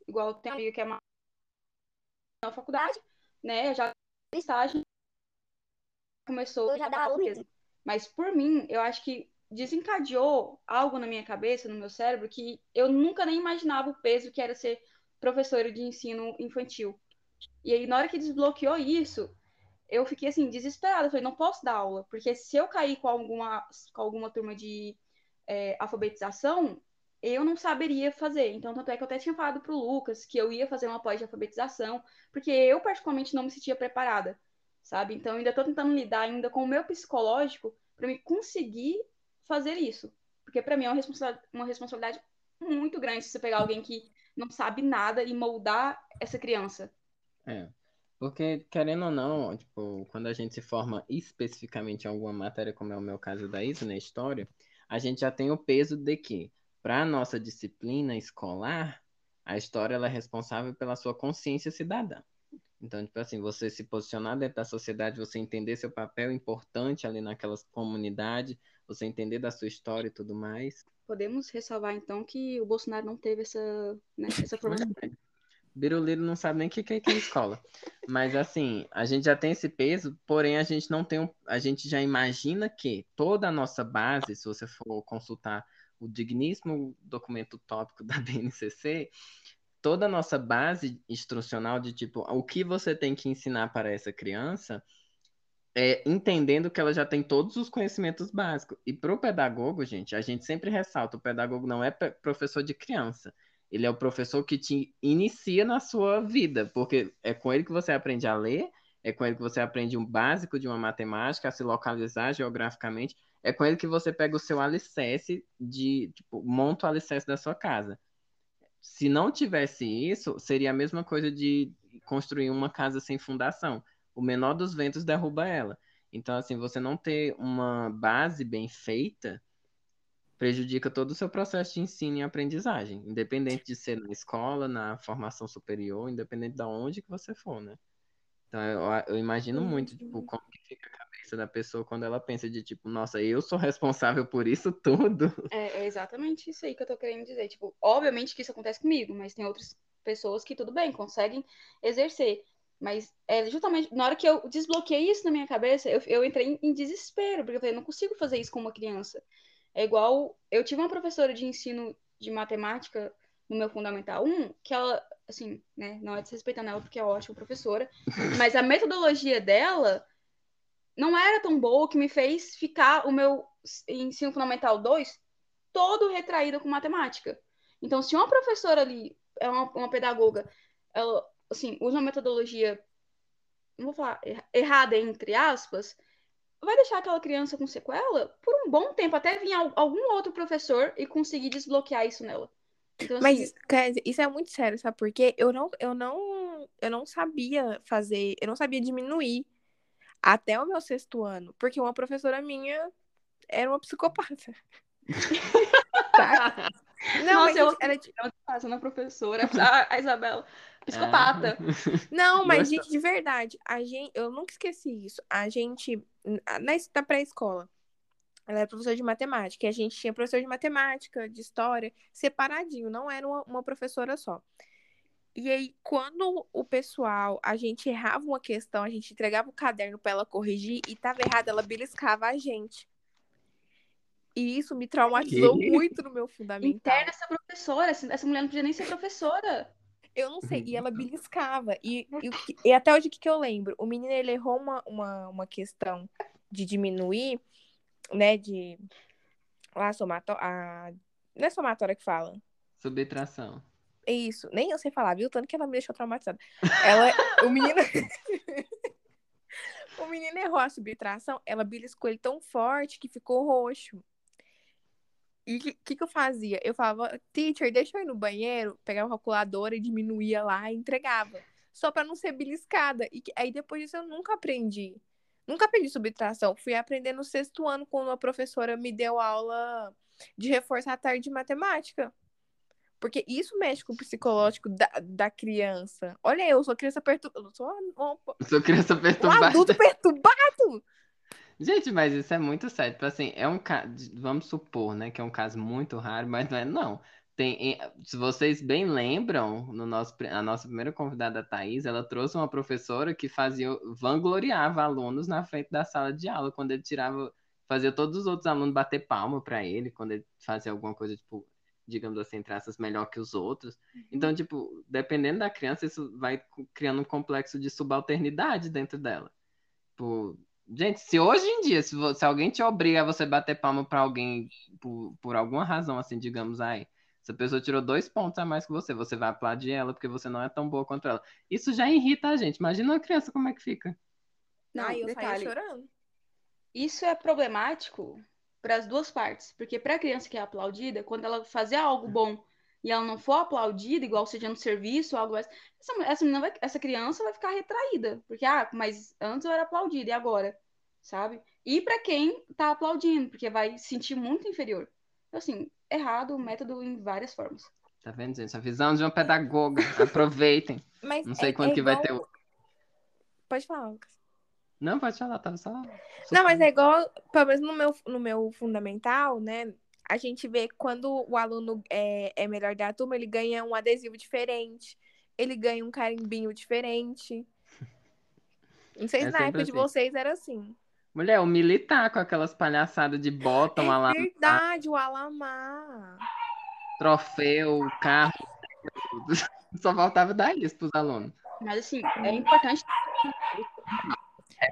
igual tem amiga que é uma na faculdade, né? Já estágio começou já dar aula mesmo. Mas por mim, eu acho que desencadeou algo na minha cabeça, no meu cérebro, que eu nunca nem imaginava o peso que era ser professora de ensino infantil. E aí, na hora que desbloqueou isso, eu fiquei assim, desesperada. Eu falei, não posso dar aula, porque se eu cair com alguma, com alguma turma de é, alfabetização, eu não saberia fazer. Então, tanto é que eu até tinha falado pro Lucas que eu ia fazer uma pós de alfabetização, porque eu, particularmente, não me sentia preparada, sabe? Então, ainda tô tentando lidar ainda com o meu psicológico para me conseguir fazer isso. Porque para mim é uma responsabilidade, uma responsabilidade muito grande se você pegar alguém que não sabe nada e moldar essa criança. É. Porque, querendo ou não, tipo, quando a gente se forma especificamente em alguma matéria, como é o meu caso da Isa, na história, a gente já tem o peso de que, para a nossa disciplina escolar, a história ela é responsável pela sua consciência cidadã. Então, tipo assim, você se posicionar dentro da sociedade, você entender seu papel importante ali naquela comunidade, você entender da sua história e tudo mais. Podemos ressalvar, então, que o Bolsonaro não teve essa, né, essa formação. Biruliro não sabe nem o que que que é escola. Mas assim, a gente já tem esse peso, porém a gente não tem um, a gente já imagina que toda a nossa base, se você for consultar o digníssimo documento tópico da BNCC, toda a nossa base instrucional de tipo o que você tem que ensinar para essa criança é entendendo que ela já tem todos os conhecimentos básicos. E para o pedagogo, gente, a gente sempre ressalta, o pedagogo não é professor de criança. Ele é o professor que te inicia na sua vida, porque é com ele que você aprende a ler, é com ele que você aprende um básico de uma matemática, a se localizar geograficamente, é com ele que você pega o seu alicerce de, tipo, monta o alicerce da sua casa. Se não tivesse isso, seria a mesma coisa de construir uma casa sem fundação. O menor dos ventos derruba ela. Então, assim, você não ter uma base bem feita prejudica todo o seu processo de ensino e aprendizagem, independente de ser na escola, na formação superior, independente de onde que você for, né? Então, eu, eu imagino muito, tipo, como que fica a cabeça cabeça da pessoa quando ela pensa de tipo, nossa, eu sou responsável por isso tudo. É, é exatamente isso aí que eu tô querendo dizer. Tipo, obviamente que isso acontece comigo, mas tem outras pessoas que tudo bem, conseguem exercer. Mas é justamente na hora que eu desbloqueei isso na minha cabeça, eu, eu entrei em, em desespero, porque eu falei, não consigo fazer isso com uma criança. É igual. Eu tive uma professora de ensino de matemática no meu Fundamental 1, que ela, assim, né, não é desrespeitando ela porque é ótima professora, mas a metodologia dela não era tão boa que me fez ficar o meu ensino fundamental 2 todo retraído com matemática. Então, se uma professora ali é uma, uma pedagoga, ela, assim, usa uma metodologia, não vou falar errada entre aspas, vai deixar aquela criança com sequela por um bom tempo, até vir algum outro professor e conseguir desbloquear isso nela. Então, Mas assim... isso é muito sério, sabe por quê? Eu não, eu não, eu não sabia fazer, eu não sabia diminuir até o meu sexto ano, porque uma professora minha era uma psicopata. tá? Não, Nossa, mas era de... ela na professora, a, a Isabela, psicopata. É. Não, mas gente, de verdade, a gente, eu nunca esqueci isso. A gente na, na pré-escola, ela era professora de matemática, e a gente tinha professor de matemática, de história, separadinho, não era uma, uma professora só. E aí, quando o pessoal, a gente errava uma questão, a gente entregava o caderno para ela corrigir e tava errado, ela beliscava a gente. E isso me traumatizou que? muito no meu fundamental. Interna essa professora, essa mulher não podia nem ser professora. Eu não sei, e ela beliscava. E, e, e até hoje o que, que eu lembro? O menino ele errou uma, uma, uma questão de diminuir, né? De. Lá, somatória. A... Não é somatória que fala? Subtração. Isso, nem eu sei falar, viu? Tanto que ela me deixou traumatizada. Ela, o menino. o menino errou a subtração, ela beliscou ele tão forte que ficou roxo. E o que, que, que, eu fazia? Eu falava, teacher, deixa eu ir no banheiro, pegava a calculadora e diminuía lá e entregava. Só para não ser beliscada. E aí depois disso eu nunca aprendi. Nunca aprendi subtração. Fui aprender no sexto ano quando a professora me deu aula de reforçar a tarde de matemática. Porque isso mexe com o psicológico da, da criança. Olha, eu sou criança perturbada. Eu sou, sou criança perturbada. Um adulto perturbado. Gente, mas isso é muito sério. Tipo assim, é um caso. Vamos supor, né, que é um caso muito raro, mas não é, não. Tem, se vocês bem lembram, no nosso, a nossa primeira convidada, a Thaís, ela trouxe uma professora que fazia, vangloriava alunos na frente da sala de aula, quando ele tirava, fazia todos os outros alunos bater palma para ele, quando ele fazia alguma coisa, tipo, digamos assim, traças melhor que os outros. Então, tipo, dependendo da criança, isso vai criando um complexo de subalternidade dentro dela. Tipo, Gente, se hoje em dia, se, você, se alguém te obriga a você bater palma para alguém por, por alguma razão, assim, digamos, aí, essa pessoa tirou dois pontos a mais que você, você vai aplaudir ela porque você não é tão boa contra ela. Isso já irrita a gente. Imagina uma criança como é que fica. Não, Ai, eu detalhe, chorando. Isso é problemático para as duas partes, porque para a criança que é aplaudida, quando ela fazer algo bom e ela não for aplaudida, igual seja no serviço ou algo mais, essa, essa, vai, essa criança vai ficar retraída. Porque, ah, mas antes eu era aplaudida, e agora? Sabe? E para quem tá aplaudindo, porque vai sentir muito inferior. Então, assim, errado o método em várias formas. Tá vendo, gente? A visão de uma pedagoga. Aproveitem. Mas não sei é, quando é que igual... vai ter o. Pode falar, Lucas. Não, pode falar, tava só. Não, mas é igual, pelo menos no meu, no meu fundamental, né? A gente vê quando o aluno é, é melhor da turma, ele ganha um adesivo diferente, ele ganha um carimbinho diferente. Não sei se é na época assim. de vocês era assim. Mulher, o militar com aquelas palhaçadas de bottom, é alamar. verdade, o alamar. Troféu, carro. Só faltava dar isso pros alunos. Mas assim, é importante.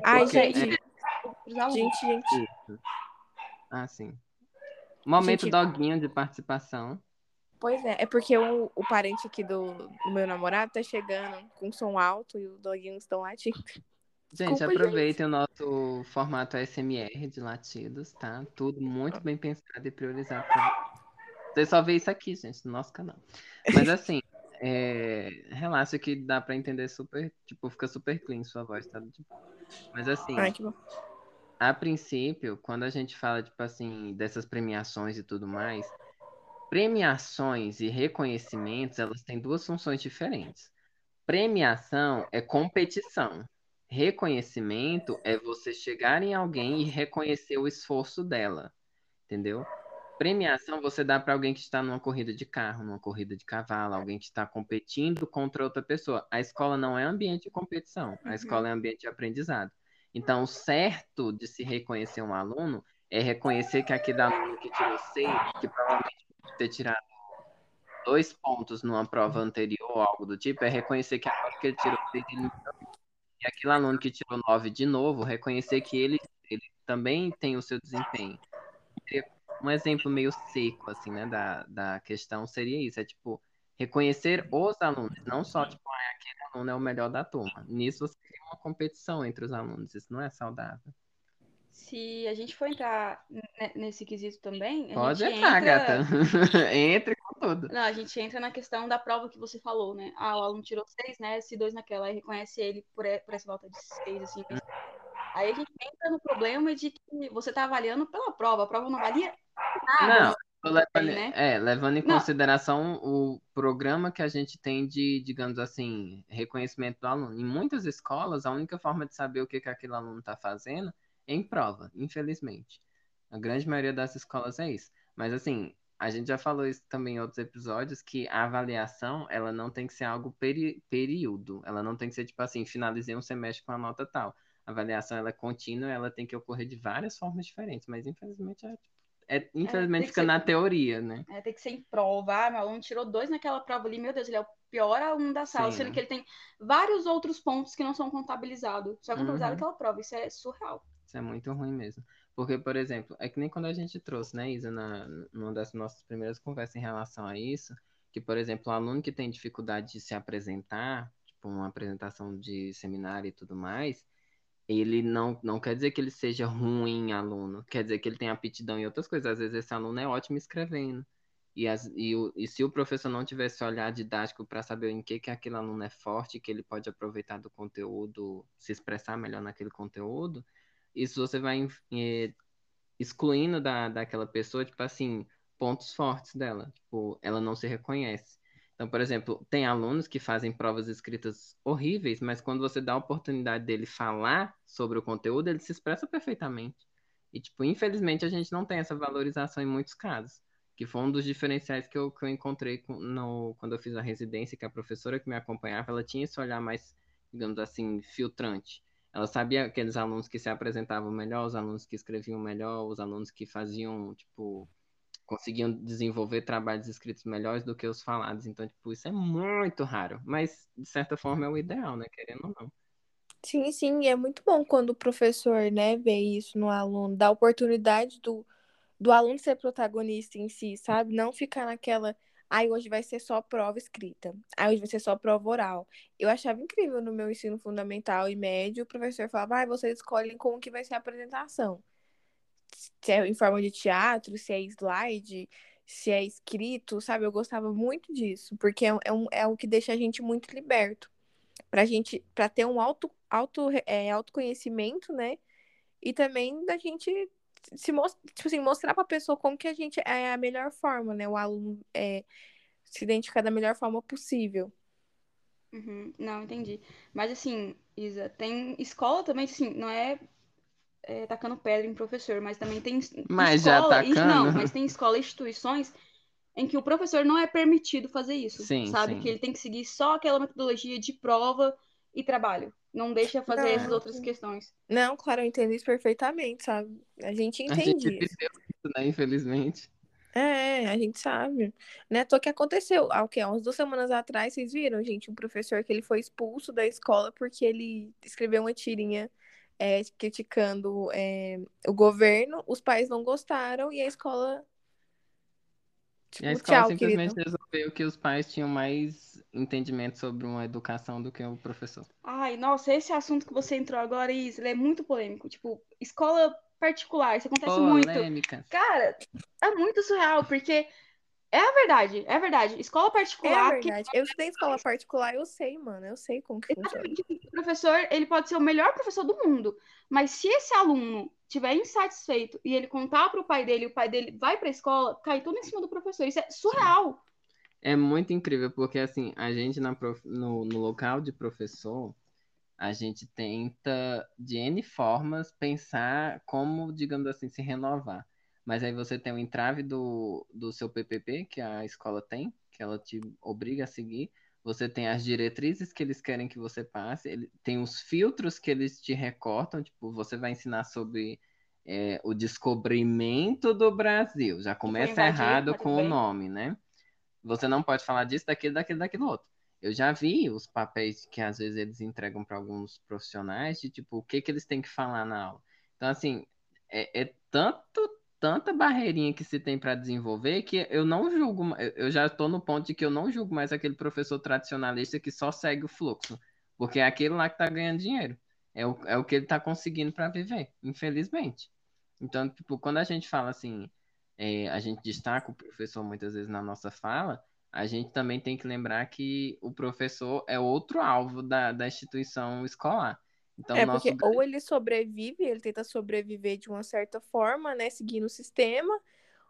Ai, gente. É... Gente, gente. Ah, sim. Momento Gente, doguinho de participação. Pois é, é porque o, o parente aqui do, do, meu namorado tá chegando com som alto e os doguinhos estão latindo. Gente, Desculpa, aproveitem gente. o nosso formato ASMR de latidos, tá? Tudo muito bem pensado e priorizado pra você. só vê isso aqui, gente, no nosso canal. Mas assim, é... relaxa que dá pra entender super, tipo, fica super clean sua voz, tá? Mas assim, Ai, que bom a princípio, quando a gente fala, tipo assim, dessas premiações e tudo mais, premiações e reconhecimentos, elas têm duas funções diferentes. Premiação é competição. Reconhecimento é você chegar em alguém e reconhecer o esforço dela, entendeu? Premiação você dá para alguém que está numa corrida de carro, numa corrida de cavalo, alguém que está competindo contra outra pessoa. A escola não é ambiente de competição, a Uhum. escola é ambiente de aprendizado. Então, certo de se reconhecer um aluno é reconhecer que aquele aluno que tirou seis, que provavelmente ter tirado dois pontos numa prova anterior ou algo do tipo, é reconhecer que agora que ele tirou seis, ele. E aquele aluno que tirou nove de novo, reconhecer que ele, ele também tem o seu desempenho. Um exemplo meio seco, assim, né, da, da questão seria isso, é tipo, reconhecer os alunos, não só, tipo, ah, aquele aluno é o melhor da turma. Nisso você cria uma competição entre os alunos, isso não é saudável. Se a gente for entrar ne- nesse quesito também, Pode entrar, entra... gata. Entre com tudo. Não, a gente entra na questão da prova que você falou, né? Ah, o aluno tirou seis, né? Se dois naquela, aí reconhece ele por, essa volta de seis, assim. Aí a gente entra no problema de que você tá avaliando pela prova, a prova não valia nada. Não, levando, né? é, levando em Não. consideração o programa que a gente tem de, digamos assim, reconhecimento do aluno. Em muitas escolas, a única forma de saber o que, que aquele aluno está fazendo é em prova, infelizmente. A grande maioria das escolas é isso. Mas, assim, a gente já falou isso também em outros episódios, que a avaliação, ela não tem que ser algo peri período. Ela não tem que ser, tipo assim, finalizei um semestre com a nota tal. A avaliação, ela é contínua, ela tem que ocorrer de várias formas diferentes. Mas, infelizmente, é, é, infelizmente que fica ser- na teoria, né? É, tem que ser em prova. Ah, meu aluno tirou dois naquela prova ali, meu Deus, ele é o pior aluno da sala, Sim, sendo né? que ele tem vários outros pontos que não são contabilizados. Só é contabilizado Uhum. aquela prova. Isso é surreal. Isso é muito ruim mesmo. Porque, por exemplo, é que nem quando a gente trouxe, né, Isa, na, numa das nossas primeiras conversas em relação a isso, que, por exemplo, o aluno que tem dificuldade de se apresentar, tipo uma apresentação de seminário e tudo mais, ele não, não quer dizer que ele seja ruim aluno, quer dizer que ele tem aptidão em outras coisas. Às vezes esse aluno é ótimo escrevendo. E, as, e, o, e se o professor não tivesse olhar didático para saber em que, que aquele aluno é forte, que ele pode aproveitar do conteúdo, se expressar melhor naquele conteúdo, isso você vai eh, excluindo da, daquela pessoa, tipo assim, pontos fortes dela. Tipo, ela não se reconhece. Então, por exemplo, tem alunos que fazem provas escritas horríveis, mas quando você dá a oportunidade dele falar sobre o conteúdo, ele se expressa perfeitamente. E, tipo, infelizmente a gente não tem essa valorização em muitos casos. Que foi um dos diferenciais que eu, que eu encontrei no, quando eu fiz a residência, que a professora que me acompanhava, ela tinha esse olhar mais, digamos assim, filtrante. Ela sabia aqueles alunos que se apresentavam melhor, os alunos que escreviam melhor, os alunos que faziam, tipo, conseguiam desenvolver trabalhos escritos melhores do que os falados. Então, tipo, isso é muito raro. Mas, de certa forma, é o ideal, né? Querendo ou não. Sim, sim, e é muito bom quando o professor, né, vê isso no aluno, dá oportunidade do, do aluno ser protagonista em si, sabe? Não ficar naquela, ai, hoje vai ser só prova escrita, ai, hoje vai ser só prova oral. Eu achava incrível no meu ensino fundamental e médio, o professor falava, ai, vocês escolhem como que vai ser a apresentação. Se é em forma de teatro, se é slide, se é escrito, sabe? Eu gostava muito disso, porque é, é, um, é o que deixa a gente muito liberto pra gente, pra ter um auto, auto, é, autoconhecimento, né? E também da gente se mostrar, tipo assim, mostrar pra pessoa como que a gente é a melhor forma, né? O aluno é, se identificar da melhor forma possível. Uhum, Não, entendi. Mas assim, Isa, tem escola também, assim, não é, é, tacando pedra em professor, mas também tem Mas já escola, tacando. não, mas tem escola e instituições em que o professor não é permitido fazer isso, Sim, sabe? sim. Que ele tem que seguir só aquela metodologia de prova e trabalho. Não deixa fazer Não. essas outras questões. Não, claro, eu entendo isso perfeitamente, sabe? A gente A gente entende isso. viveu isso, né? Infelizmente. É, a gente sabe. Né? Tô que aconteceu, há o quê? Há umas duas semanas atrás, vocês viram, gente, um professor que ele foi expulso da escola porque ele escreveu uma tirinha é, criticando é, o governo, os pais não gostaram e a escola. E a Tipo, escola tchau, simplesmente querido. resolveu que os pais tinham mais entendimento sobre uma educação do que o professor. Ai, nossa, esse assunto que você entrou agora, Isa, ele é muito polêmico. Tipo, escola particular, isso acontece muito. Polêmica. Cara, é muito surreal, porque é a verdade, é a verdade. Escola É a particular, que verdade. Eu estudei escola particular, eu sei, mano. Eu sei como que funciona. o professor, ele pode ser o melhor professor do mundo, mas se esse aluno tiver insatisfeito e ele contar pro pai dele, e o pai dele vai pra escola, cai tudo em cima do professor. Isso é surreal. É muito incrível, porque assim, a gente na prof- no, no local de professor, a gente tenta, de N formas, pensar como, digamos assim, se renovar. Mas aí você tem o entrave do, do seu PPP, que a escola tem, que ela te obriga a seguir. Você tem as diretrizes que eles querem que você passe. Ele, tem os filtros que eles te recortam. Tipo, você vai ensinar sobre é, o descobrimento do Brasil. Já começa invadir, errado com bem. o nome, né? Você não pode falar disso, daquilo, daquilo, daquilo outro. Eu já vi os papéis que às vezes eles entregam para alguns profissionais de tipo o que que eles têm que falar na aula. Então assim é, é tanto tanta barreirinha que se tem para desenvolver que eu não julgo, eu já estou no ponto de que eu não julgo mais aquele professor tradicionalista que só segue o fluxo, porque é aquele lá que está ganhando dinheiro. É o, é o que ele está conseguindo para viver, infelizmente. Então, tipo, quando a gente fala assim, é, a gente destaca o professor muitas vezes na nossa fala, a gente também tem que lembrar que o professor é outro alvo da, da instituição escolar. Então, é, nosso... porque ou ele sobrevive, ele tenta sobreviver de uma certa forma, né, seguindo o sistema,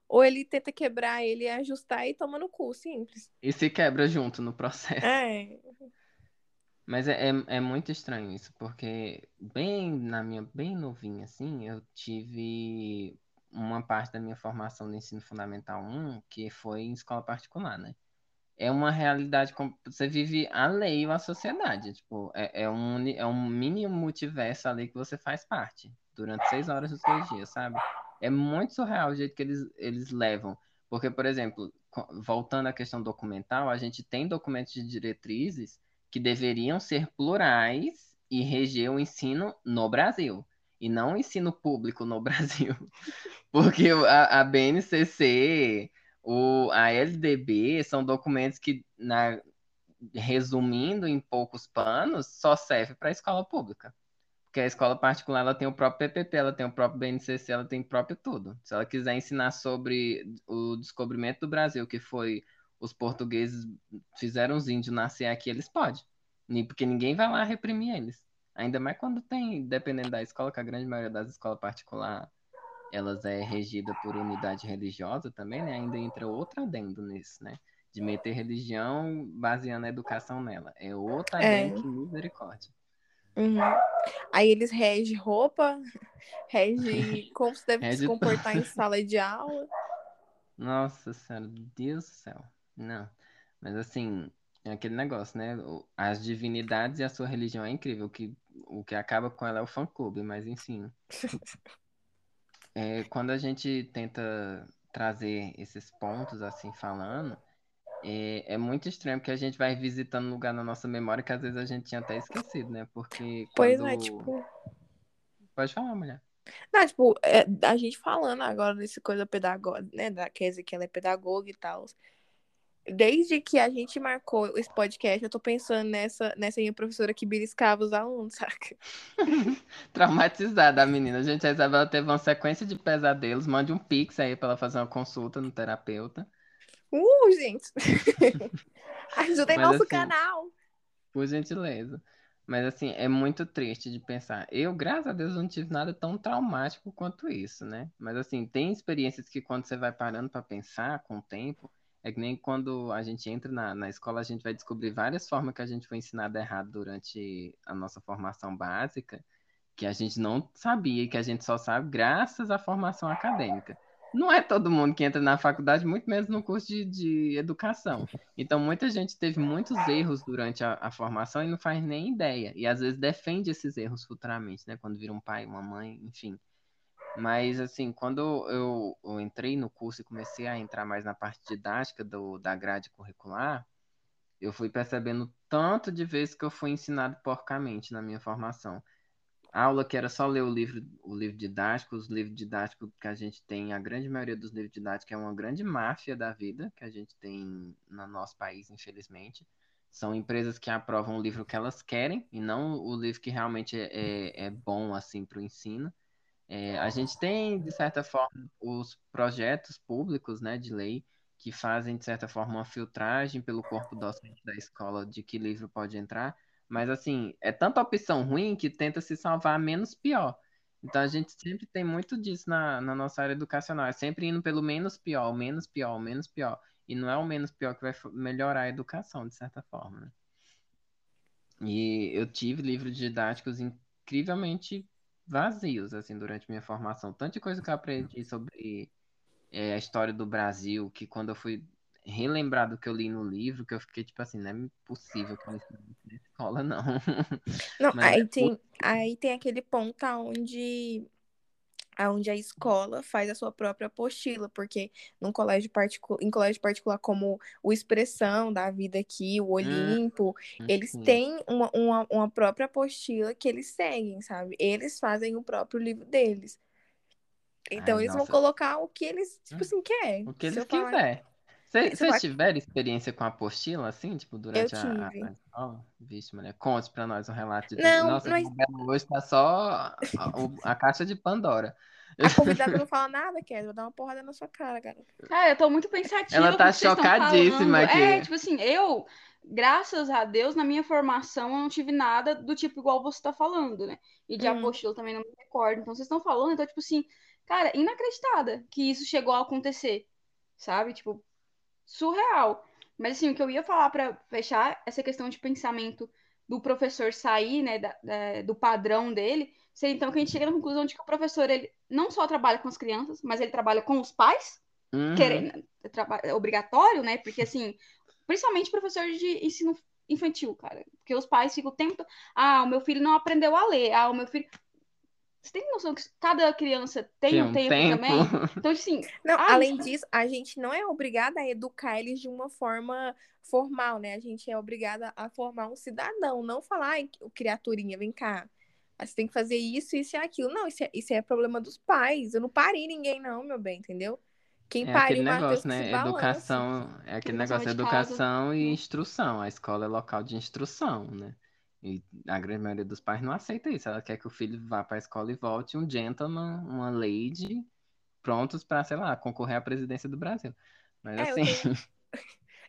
ou ele tenta quebrar ele, ajustar e toma no cu, simples. E se quebra junto no processo. É. Mas é, é, é, muito estranho isso, porque bem na minha, bem novinha, assim, eu tive uma parte da minha formação no ensino fundamental 1 que foi em escola particular, né? É uma realidade, você vive a lei ou a sociedade, tipo, é, é, um, é um mini multiverso ali que você faz parte, durante seis horas dos seus dias, sabe? É muito surreal o jeito que eles, eles levam, porque, por exemplo, voltando à questão documental, a gente tem documentos de diretrizes que deveriam ser plurais e reger o ensino no Brasil, e não o ensino público no Brasil, porque a, a BNCC o, a LDB são documentos que, na, resumindo em poucos panos, só serve para a escola pública. Porque a escola particular ela tem o próprio PPP, ela tem o próprio BNCC, ela tem o próprio tudo. Se ela quiser ensinar sobre o descobrimento do Brasil, que foi os portugueses fizeram os índios nascer aqui, eles podem. Porque ninguém vai lá reprimir eles. Ainda mais quando tem, dependendo da escola, que a grande maioria das escolas particulares elas é regida por unidade religiosa também, né? Ainda entra outro adendo nisso, né? De meter religião baseando a educação nela. É outra é. adendo que misericórdia. Uhum. Aí eles regem roupa, regem como se deve se comportar em sala de aula. Nossa senhora, Deus do céu. Não. Mas assim, é aquele negócio, né? As divindades e a sua religião é incrível. O que, o que acaba com ela é o fã-clube, mas enfim. é, quando a gente tenta trazer esses pontos assim falando, é, é, muito estranho porque a gente vai visitando um lugar na nossa memória que às vezes a gente tinha até esquecido, né? Porque pois é, tipo. Pode falar, mulher. Não, tipo, é, a gente falando agora desse coisa pedagógica, né? Da Kézia, que ela é pedagoga e tal desde que a gente marcou esse podcast, eu tô pensando nessa, nessa minha professora que beliscava os alunos, saca? Traumatizada a menina. Gente, a Isabela teve uma sequência de pesadelos. Mande um pix aí pra ela fazer uma consulta no terapeuta. Uh, gente! Ajudem Mas, nosso assim, canal! Por gentileza. Mas assim, é muito triste de pensar. Eu, graças a Deus, não tive nada tão traumático quanto isso, né? Mas assim, tem experiências que quando você vai parando para pensar com o tempo, é que nem quando a gente entra na, na escola, a gente vai descobrir várias formas que a gente foi ensinado errado durante a nossa formação básica, que a gente não sabia e que a gente só sabe graças à formação acadêmica. Não é todo mundo que entra na faculdade, muito menos no curso de, de educação. Então, muita gente teve muitos erros durante a, a, formação e não faz nem ideia. E às vezes defende esses erros futuramente, né? Quando vira um pai, uma mãe, enfim. Mas, assim, quando eu, eu, entrei no curso e comecei a entrar mais na parte didática do, da grade curricular, eu fui percebendo tanto de vezes que eu fui ensinado porcamente na minha formação. A aula que era só ler o livro, o livro didático, os livros didáticos que a gente tem, a grande maioria dos livros didáticos é uma grande máfia da vida que a gente tem no nosso país, infelizmente. São empresas que aprovam o livro que elas querem e não o livro que realmente é, é, é bom assim para o ensino. É, a gente tem, de certa forma, os projetos públicos né, de lei que fazem, de certa forma, uma filtragem pelo corpo docente da escola de que livro pode entrar, mas, assim, é tanta opção ruim que tenta se salvar menos pior. Então, a gente sempre tem muito disso na, na nossa área educacional, é sempre indo pelo menos pior, menos pior, menos pior. E não é o menos pior que vai melhorar a educação, de certa forma. Né? E eu tive livros didáticos incrivelmente vazios, assim, durante minha formação. Tanta coisa que eu aprendi sobre é, a história do Brasil, que quando eu fui relembrar do que eu li no livro, que eu fiquei tipo assim, não é possível que eu na escola, não. Não, Mas, aí, tem, aí tem aquele ponto onde onde a escola faz a sua própria apostila, porque num colégio particular, em colégio particular como o Expressão da Vida aqui, o hum, Olimpo, hum, eles têm uma, uma, uma, própria apostila que eles seguem, sabe? Eles fazem o próprio livro deles. Então Ai, eles nossa. vão colocar o que eles, tipo hum, assim, querem. O que eles quiserem. Vocês falar... tiveram experiência com a apostila, assim, tipo, durante a, a, a escola? Vixe, mulher, conte pra nós um relato de... Não, Nossa, mas... hoje tá só a, a, a caixa de Pandora. A convidada não fala nada, Kézia. Vou dar uma porrada na sua cara, cara. Ah, eu tô muito pensativa. Ela tá chocadíssima aqui. É, tipo assim, eu, graças a Deus, na minha formação, eu não tive nada do tipo igual você tá falando, né? E de hum. apostila também não me recordo. Então, vocês estão falando, então, tipo assim, cara, inacreditada que isso chegou a acontecer, sabe? Tipo, surreal. Mas, assim, o que eu ia falar para fechar essa questão de pensamento do professor sair, né, da, da, do padrão dele, sei então que a gente chega na conclusão de que o professor ele não só trabalha com as crianças, mas ele trabalha com os pais, uhum. querendo, é, é obrigatório, né? Porque assim, principalmente professor de ensino infantil, cara, porque os pais ficam o tempo, ah, o meu filho não aprendeu a ler, ah, o meu filho você tem noção que cada criança tem, tem um tempo, tempo, também? Então, assim. Não, além disso, a gente não é obrigada a educar eles de uma forma formal, né? A gente é obrigada a formar um cidadão, não falar, ai, criaturinha, vem cá. Você tem que fazer isso, isso e aquilo. Não, isso é, isso é problema dos pais. Eu não parei ninguém, não, meu bem, entendeu? Quem é aquele negócio, né? Educação, é aquele negócio, educação e instrução. A escola é local de instrução, né? E a grande maioria dos pais não aceita isso. Ela quer que o filho vá para a escola e volte um gentleman, uma lady, prontos para, sei lá, concorrer à presidência do Brasil. Mas é, assim. Eu tenho,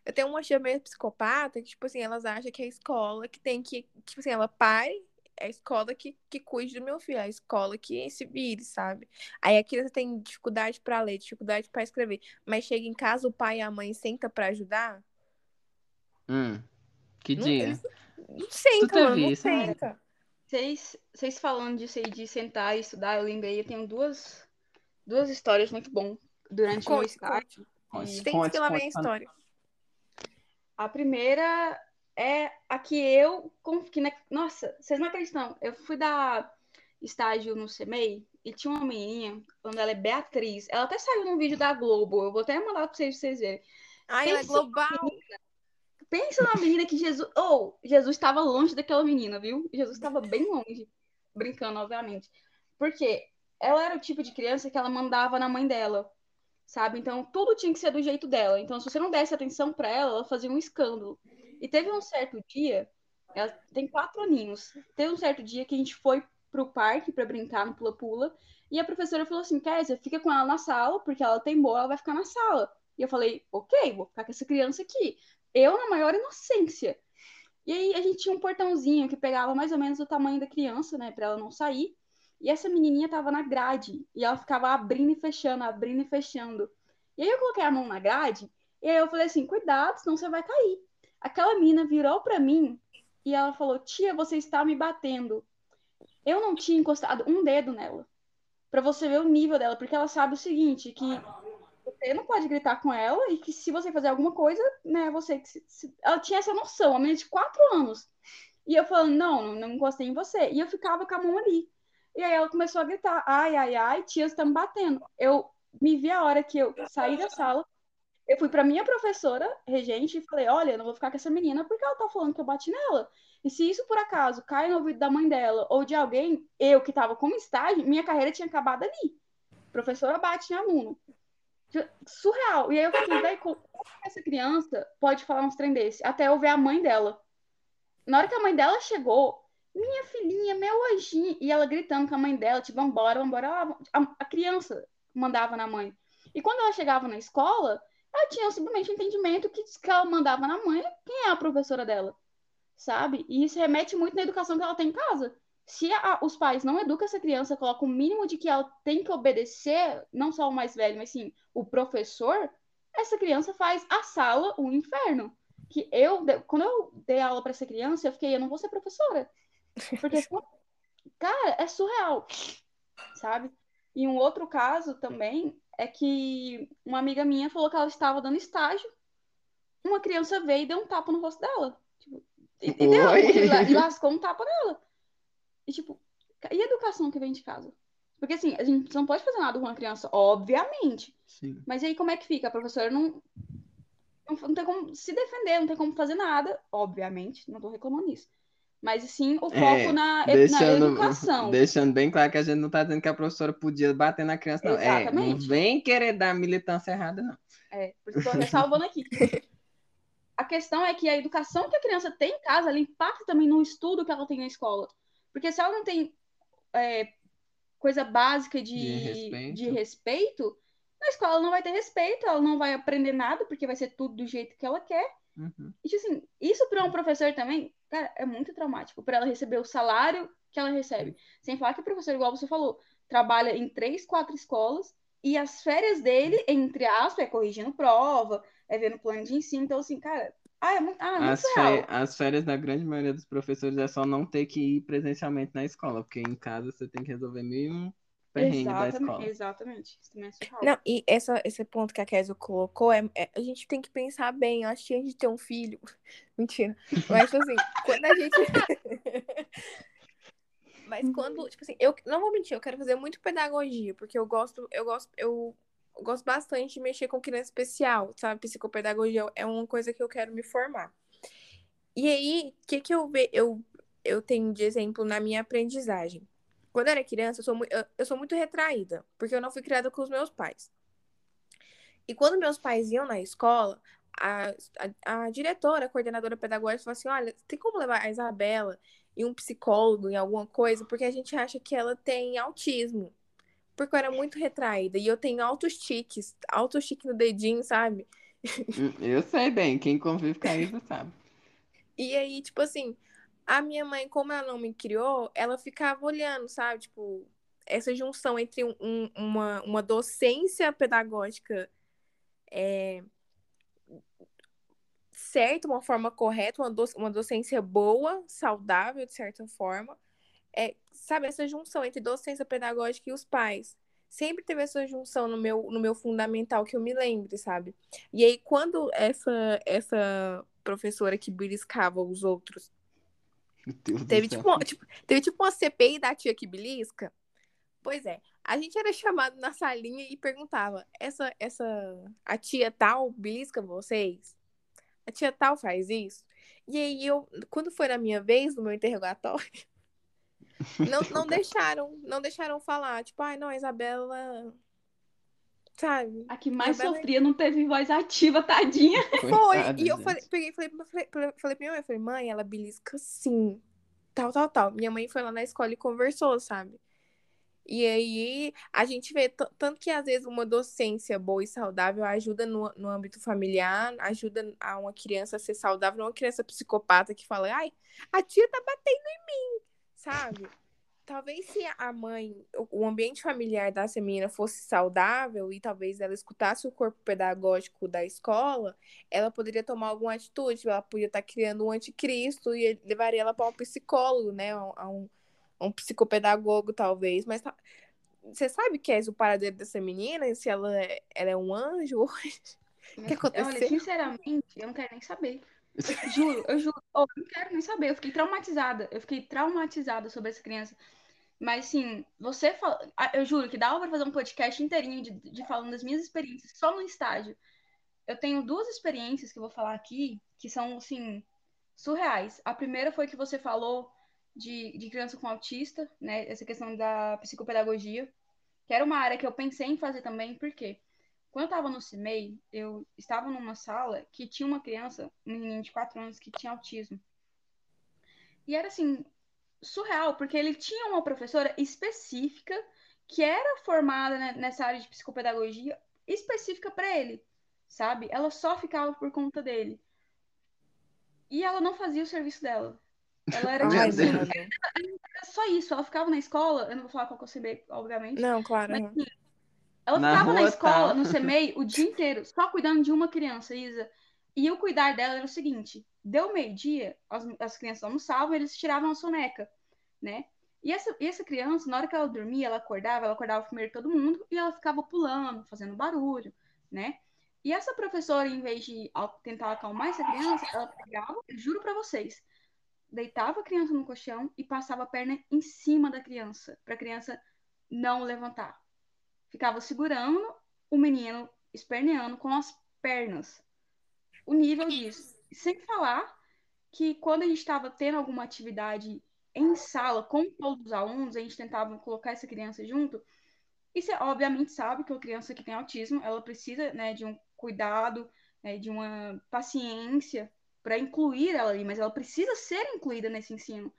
eu tenho uma tia meio psicopata que, tipo assim, elas acham que é a escola que tem que. Tipo assim, ela pare é a escola que, que cuide do meu filho, é a escola que se vire, sabe? Aí a criança tem dificuldade para ler, dificuldade para escrever, mas chega em casa, o pai e a mãe senta para ajudar. Hum, que não, dia? Eles, não senta, mano, não senta. Vocês, vocês falando disso aí, de sentar e estudar, eu lembrei, eu tenho duas, duas histórias muito bom durante o meu estágio. Tem que lá vem a história. A primeira é a que eu. Que, né, nossa, vocês não acreditam. Eu fui dar estágio no CMEI e tinha uma menininha, quando ela é Beatriz. Ela até saiu num vídeo da Globo. Eu vou até mandar pra vocês, pra vocês verem. Ai, ela é global. Menina, pensa na menina que Jesus. Ou, oh, Jesus estava longe daquela menina, viu? Jesus estava bem longe. Brincando, obviamente. Porque ela era o tipo de criança que ela mandava na mãe dela. Sabe? Então, tudo tinha que ser do jeito dela. Então, se você não desse atenção para ela, ela fazia um escândalo. E teve um certo dia, ela tem quatro aninhos, teve um certo dia que a gente foi pro parque para brincar no pula-pula, e a professora falou assim, Kézia, fica com ela na sala, porque ela tem boa, ela vai ficar na sala. E eu falei, ok, vou ficar com essa criança aqui. Eu na maior inocência. E aí a gente tinha um portãozinho que pegava mais ou menos o tamanho da criança, né, para ela não sair. E essa menininha tava na grade, e ela ficava abrindo e fechando, abrindo e fechando. E aí eu coloquei a mão na grade, e aí eu falei assim, cuidado, senão você vai cair. Aquela menina virou para mim e ela falou: Tia, você está me batendo. Eu não tinha encostado um dedo nela. para você ver o nível dela, porque ela sabe o seguinte: que você não pode gritar com ela e que se você fazer alguma coisa, né, você. Se, ela tinha essa noção, a menina de quatro anos. E eu falando: Não, não, não encostei em você. E eu ficava com a mão ali. E aí ela começou a gritar: Ai, ai, ai, tia, você tá me batendo. Eu me vi a hora que eu saí da sala, eu fui para minha professora, regente, e falei: olha, eu não vou ficar com essa menina porque ela tá falando que eu bati nela. E se isso por acaso cai no ouvido da mãe dela ou de alguém, eu que tava como estágio, minha carreira tinha acabado ali. professora bate em aluno. Surreal. E aí eu fiquei, daí, como essa criança pode falar uns trem desse? Até eu ver a mãe dela. Na hora que a mãe dela chegou, minha filhinha, meu anjinho, e ela gritando com a mãe dela, tipo, vambora, vambora. A, a criança mandava na mãe. E quando ela chegava na escola, ela tinha simplesmente um entendimento que, que ela mandava na mãe quem é a professora dela, sabe? E isso remete muito na educação que ela tem em casa. Se a, os pais não educam essa criança, colocam o mínimo de que ela tem que obedecer, não só o mais velho, mas sim o professor, essa criança faz a sala um inferno. que eu, quando eu dei aula para essa criança, eu fiquei, eu não vou ser professora. Porque, cara, é surreal, sabe? E um outro caso também é que uma amiga minha falou que ela estava dando estágio, uma criança veio e deu um tapa no rosto dela. Tipo, e, e, deu, e lascou um tapa nela. E tipo, e a educação que vem de casa? Porque assim, a gente não pode fazer nada com uma criança, obviamente. Sim. Mas aí como é que fica? A professora não, não, não tem como se defender, não tem como fazer nada, obviamente, não tô reclamando isso. Mas sim o foco é, na, deixando, na educação. Deixando bem claro que a gente não está dizendo que a professora podia bater na criança, não. Exatamente. É, não vem querer dar militância errada, não. É, por isso tô ressalvando aqui. a questão é que a educação que a criança tem em casa, ela impacta também no estudo que ela tem na escola. Porque se ela não tem é, coisa básica de, de respeito. de, respeito. na escola ela não vai ter respeito, ela não vai aprender nada, porque vai ser tudo do jeito que ela quer. Uhum. E, tipo assim, isso para um professor também, cara, é muito traumático. Para ela receber o salário que ela recebe. Sem falar que o professor, igual você falou, trabalha em três, quatro escolas e as férias dele, entre aspas, é corrigindo prova, é vendo plano de ensino. Então, assim, cara, ah, é muito, ah, é muito as, real. as férias da grande maioria dos professores é só não ter que ir presencialmente na escola, porque em casa você tem que resolver mil um perrengue da escola. Exatamente, isso também é surreal. Não, e essa, esse ponto que a Kézia colocou, é, é, a gente tem que pensar bem, eu acho que a gente tem um filho. Mentira. Mas assim, quando a gente. Mas quando, tipo assim, eu não vou mentir, eu quero fazer muito pedagogia, porque eu gosto, eu gosto, eu gosto bastante de mexer com criança especial, sabe? Psicopedagogia é uma coisa que eu quero me formar. E aí, o que, que eu, ve eu, eu tenho de exemplo na minha aprendizagem? Quando eu era criança, eu sou, eu, eu sou muito retraída, porque eu não fui criada com os meus pais. E quando meus pais iam na escola, a, a, a, diretora, a coordenadora pedagógica falou assim: olha, tem como levar a Isabela e um psicólogo em alguma coisa, porque a gente acha que ela tem autismo porque eu era muito retraída. E eu tenho altos tiques, altos tiques no dedinho, sabe? Hum, eu sei bem, quem convive com isso sabe. E aí, tipo assim, a minha mãe, como ela não me criou, ela ficava olhando, sabe? Tipo, essa junção entre um, uma, uma docência pedagógica é, certa, uma forma correta, uma, doc, uma docência boa, saudável, de certa forma, é, sabe, essa junção entre docência pedagógica e os pais. Sempre teve essa junção no meu, no meu fundamental que eu me lembre, sabe? E aí, quando essa, essa professora que beliscava os outros teve tipo, uma, tipo, teve tipo uma CPI da tia que belisca. Pois é, a gente era chamado na salinha e perguntava: essa, essa, a tia tal belisca vocês? A tia tal faz isso? E aí eu, quando foi na minha vez, no meu interrogatório, não, não deixaram, não deixaram falar. Tipo, ai, não, a Isabela. Sabe? A que mais Isabela... sofria não teve voz ativa, tadinha. Foi. e eu falei, peguei, falei, falei, falei, falei pra minha mãe, falei, mãe, ela belisca sim. Tal, tal, tal. Minha mãe foi lá na escola e conversou, sabe? E aí a gente vê tanto que às vezes uma docência boa e saudável ajuda no, no âmbito familiar, ajuda a uma criança a ser saudável, não uma criança psicopata que fala, ai, a tia tá batendo em mim sabe? Talvez se a mãe, o ambiente familiar dessa menina fosse saudável e talvez ela escutasse o corpo pedagógico da escola, ela poderia tomar alguma atitude. Ela podia estar criando um anticristo e levaria ela para um psicólogo, né? A um, a um psicopedagogo, talvez. Mas tá... você sabe que é o paradeiro dessa menina? Se ela é, ela é um anjo? O que aconteceu? Olha, sinceramente, eu não quero nem saber. Juro, eu juro. Oh, eu não quero nem saber. Eu fiquei traumatizada. Eu fiquei traumatizada sobre essa criança. Mas, assim, você fala. Eu juro que dava pra fazer um podcast inteirinho de, de falando das minhas experiências só no estágio. Eu tenho duas experiências que eu vou falar aqui que são, assim, surreais. A primeira foi que você falou de, de criança com autista, né? Essa questão da psicopedagogia, que era uma área que eu pensei em fazer também, por quê? Quando eu estava no CIMEI, eu estava numa sala que tinha uma criança, um menino de 4 anos, que tinha autismo. E era assim, surreal, porque ele tinha uma professora específica que era formada nessa área de psicopedagogia específica para ele, sabe? Ela só ficava por conta dele. E ela não fazia o serviço dela. Ela era, tipo, assim, era, era, só isso. Ela ficava na escola, eu não vou falar qual que eu sei, obviamente. Não, claro. Mas, assim, ela na ficava na escola, tá. no CMEI, o dia inteiro, só cuidando de uma criança, Isa. E o cuidar dela era o seguinte: deu meio-dia, as, as crianças almoçavam, eles tiravam a soneca, né? E essa, e essa criança, na hora que ela dormia, ela acordava, ela acordava primeiro todo mundo e ela ficava pulando, fazendo barulho, né? E essa professora, em vez de tentar acalmar essa criança, ela pegava, juro para vocês, deitava a criança no colchão e passava a perna em cima da criança, para a criança não levantar. Ficava segurando o menino esperneando com as pernas. O nível disso. Sem falar que quando a gente estava tendo alguma atividade em sala com todos os alunos, a gente tentava colocar essa criança junto. E você obviamente sabe que uma criança que tem autismo, ela precisa né, de um cuidado, né, de uma paciência para incluir ela ali, mas ela precisa ser incluída nesse ensino.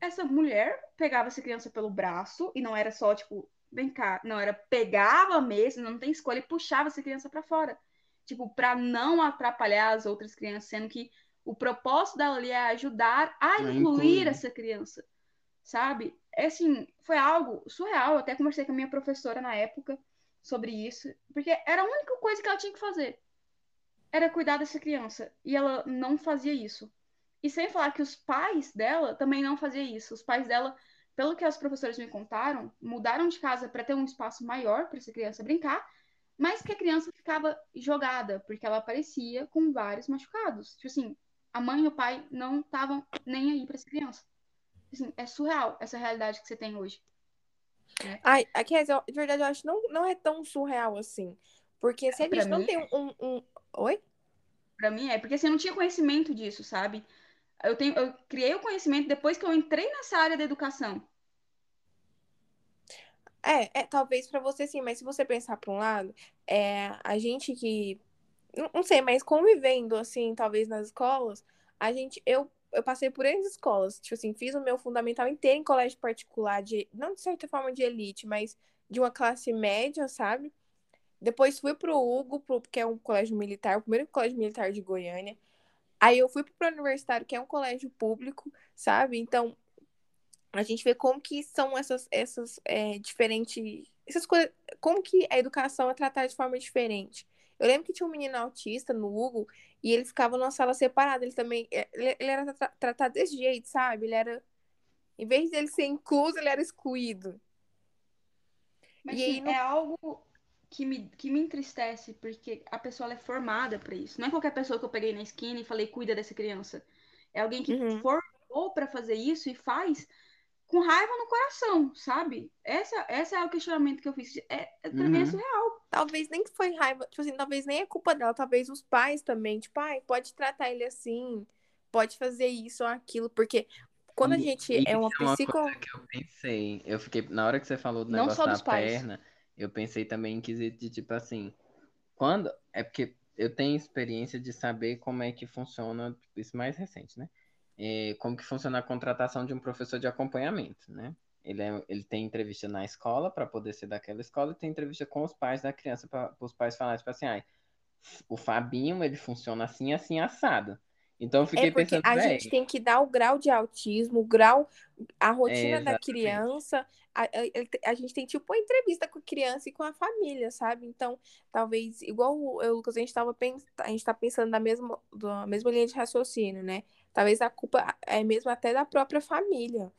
Essa mulher pegava essa criança pelo braço e não era só tipo, vem cá, não era pegava mesmo, não tem escolha e puxava essa criança para fora. Tipo, para não atrapalhar as outras crianças, sendo que o propósito dela ali é ajudar a incluir essa criança, sabe? É assim, foi algo surreal. Eu até conversei com a minha professora na época sobre isso, porque era a única coisa que ela tinha que fazer. Era cuidar dessa criança. E ela não fazia isso. E sem falar que os pais dela também não faziam isso. Os pais dela, pelo que as professoras me contaram, mudaram de casa para ter um espaço maior para essa criança brincar, mas que a criança ficava jogada, porque ela aparecia com vários machucados. Tipo assim, a mãe e o pai não estavam nem aí para essa criança. Assim, é surreal essa realidade que você tem hoje. Né? Ai, aqui, de verdade, eu acho que não, não é tão surreal assim. Porque se a gente não tem um, um. Oi? Pra mim é, porque você assim, não tinha conhecimento disso, sabe? Eu, tenho, eu criei o conhecimento depois que eu entrei nessa área da educação. É, é talvez para você sim, mas se você pensar por um lado, é, a gente que não sei, mas convivendo, assim, talvez nas escolas, a gente, eu, eu passei por N escolas, tipo assim, fiz o meu fundamental inteiro em colégio particular, de, não de certa forma de elite, mas de uma classe média, sabe? Depois fui pro Hugo, pro, que é um colégio militar, o primeiro colégio militar de Goiânia. Aí eu fui pro universitário, que é um colégio público, sabe? Então, a gente vê como que são essas, essas é, diferentes. Essas coisas. Como que a educação é tratada de forma diferente. Eu lembro que tinha um menino autista no Hugo e ele ficava numa sala separada. Ele também. É, ele, ele era tra tratado desse jeito, sabe? Ele era. Em vez dele ser incluso, ele era excluído. Mas e aí, no... é algo que me, que me entristece, porque a pessoa é formada para isso. Não é qualquer pessoa que eu peguei na esquina e falei, cuida dessa criança. É alguém que uhum. formou para fazer isso e faz com raiva no coração, sabe? Essa, essa é o questionamento que eu fiz. É, é pra uhum. mim é uhum. surreal. Talvez nem foi raiva, tipo assim, talvez nem é culpa dela, talvez os pais também, tipo, pai, pode tratar ele assim, pode fazer isso ou aquilo, porque quando a gente e, é uma, é uma psico... coisa que eu pensei, eu fiquei, na hora que você falou do negócio da perna, eu pensei também em quesito de, tipo assim, quando, é porque eu tenho experiência de saber como é que funciona, isso mais recente, né? é, como que funciona a contratação de um professor de acompanhamento, né? Ele, é, ele tem entrevista na escola para poder ser daquela escola e tem entrevista com os pais da criança para os pais falarem, tipo assim, ah, o Fabinho, ele funciona assim, assim, assado. Então eu fiquei é pensando, a gente tem que dar o grau de autismo, o grau, a rotina é, da criança. A, a, a, gente tem tipo uma entrevista com a criança e com a família, sabe? Então, talvez, igual eu, Lucas, a gente estava pensando, a gente tá pensando na mesma, da mesma linha de raciocínio, né? Talvez a culpa é mesmo até da própria família.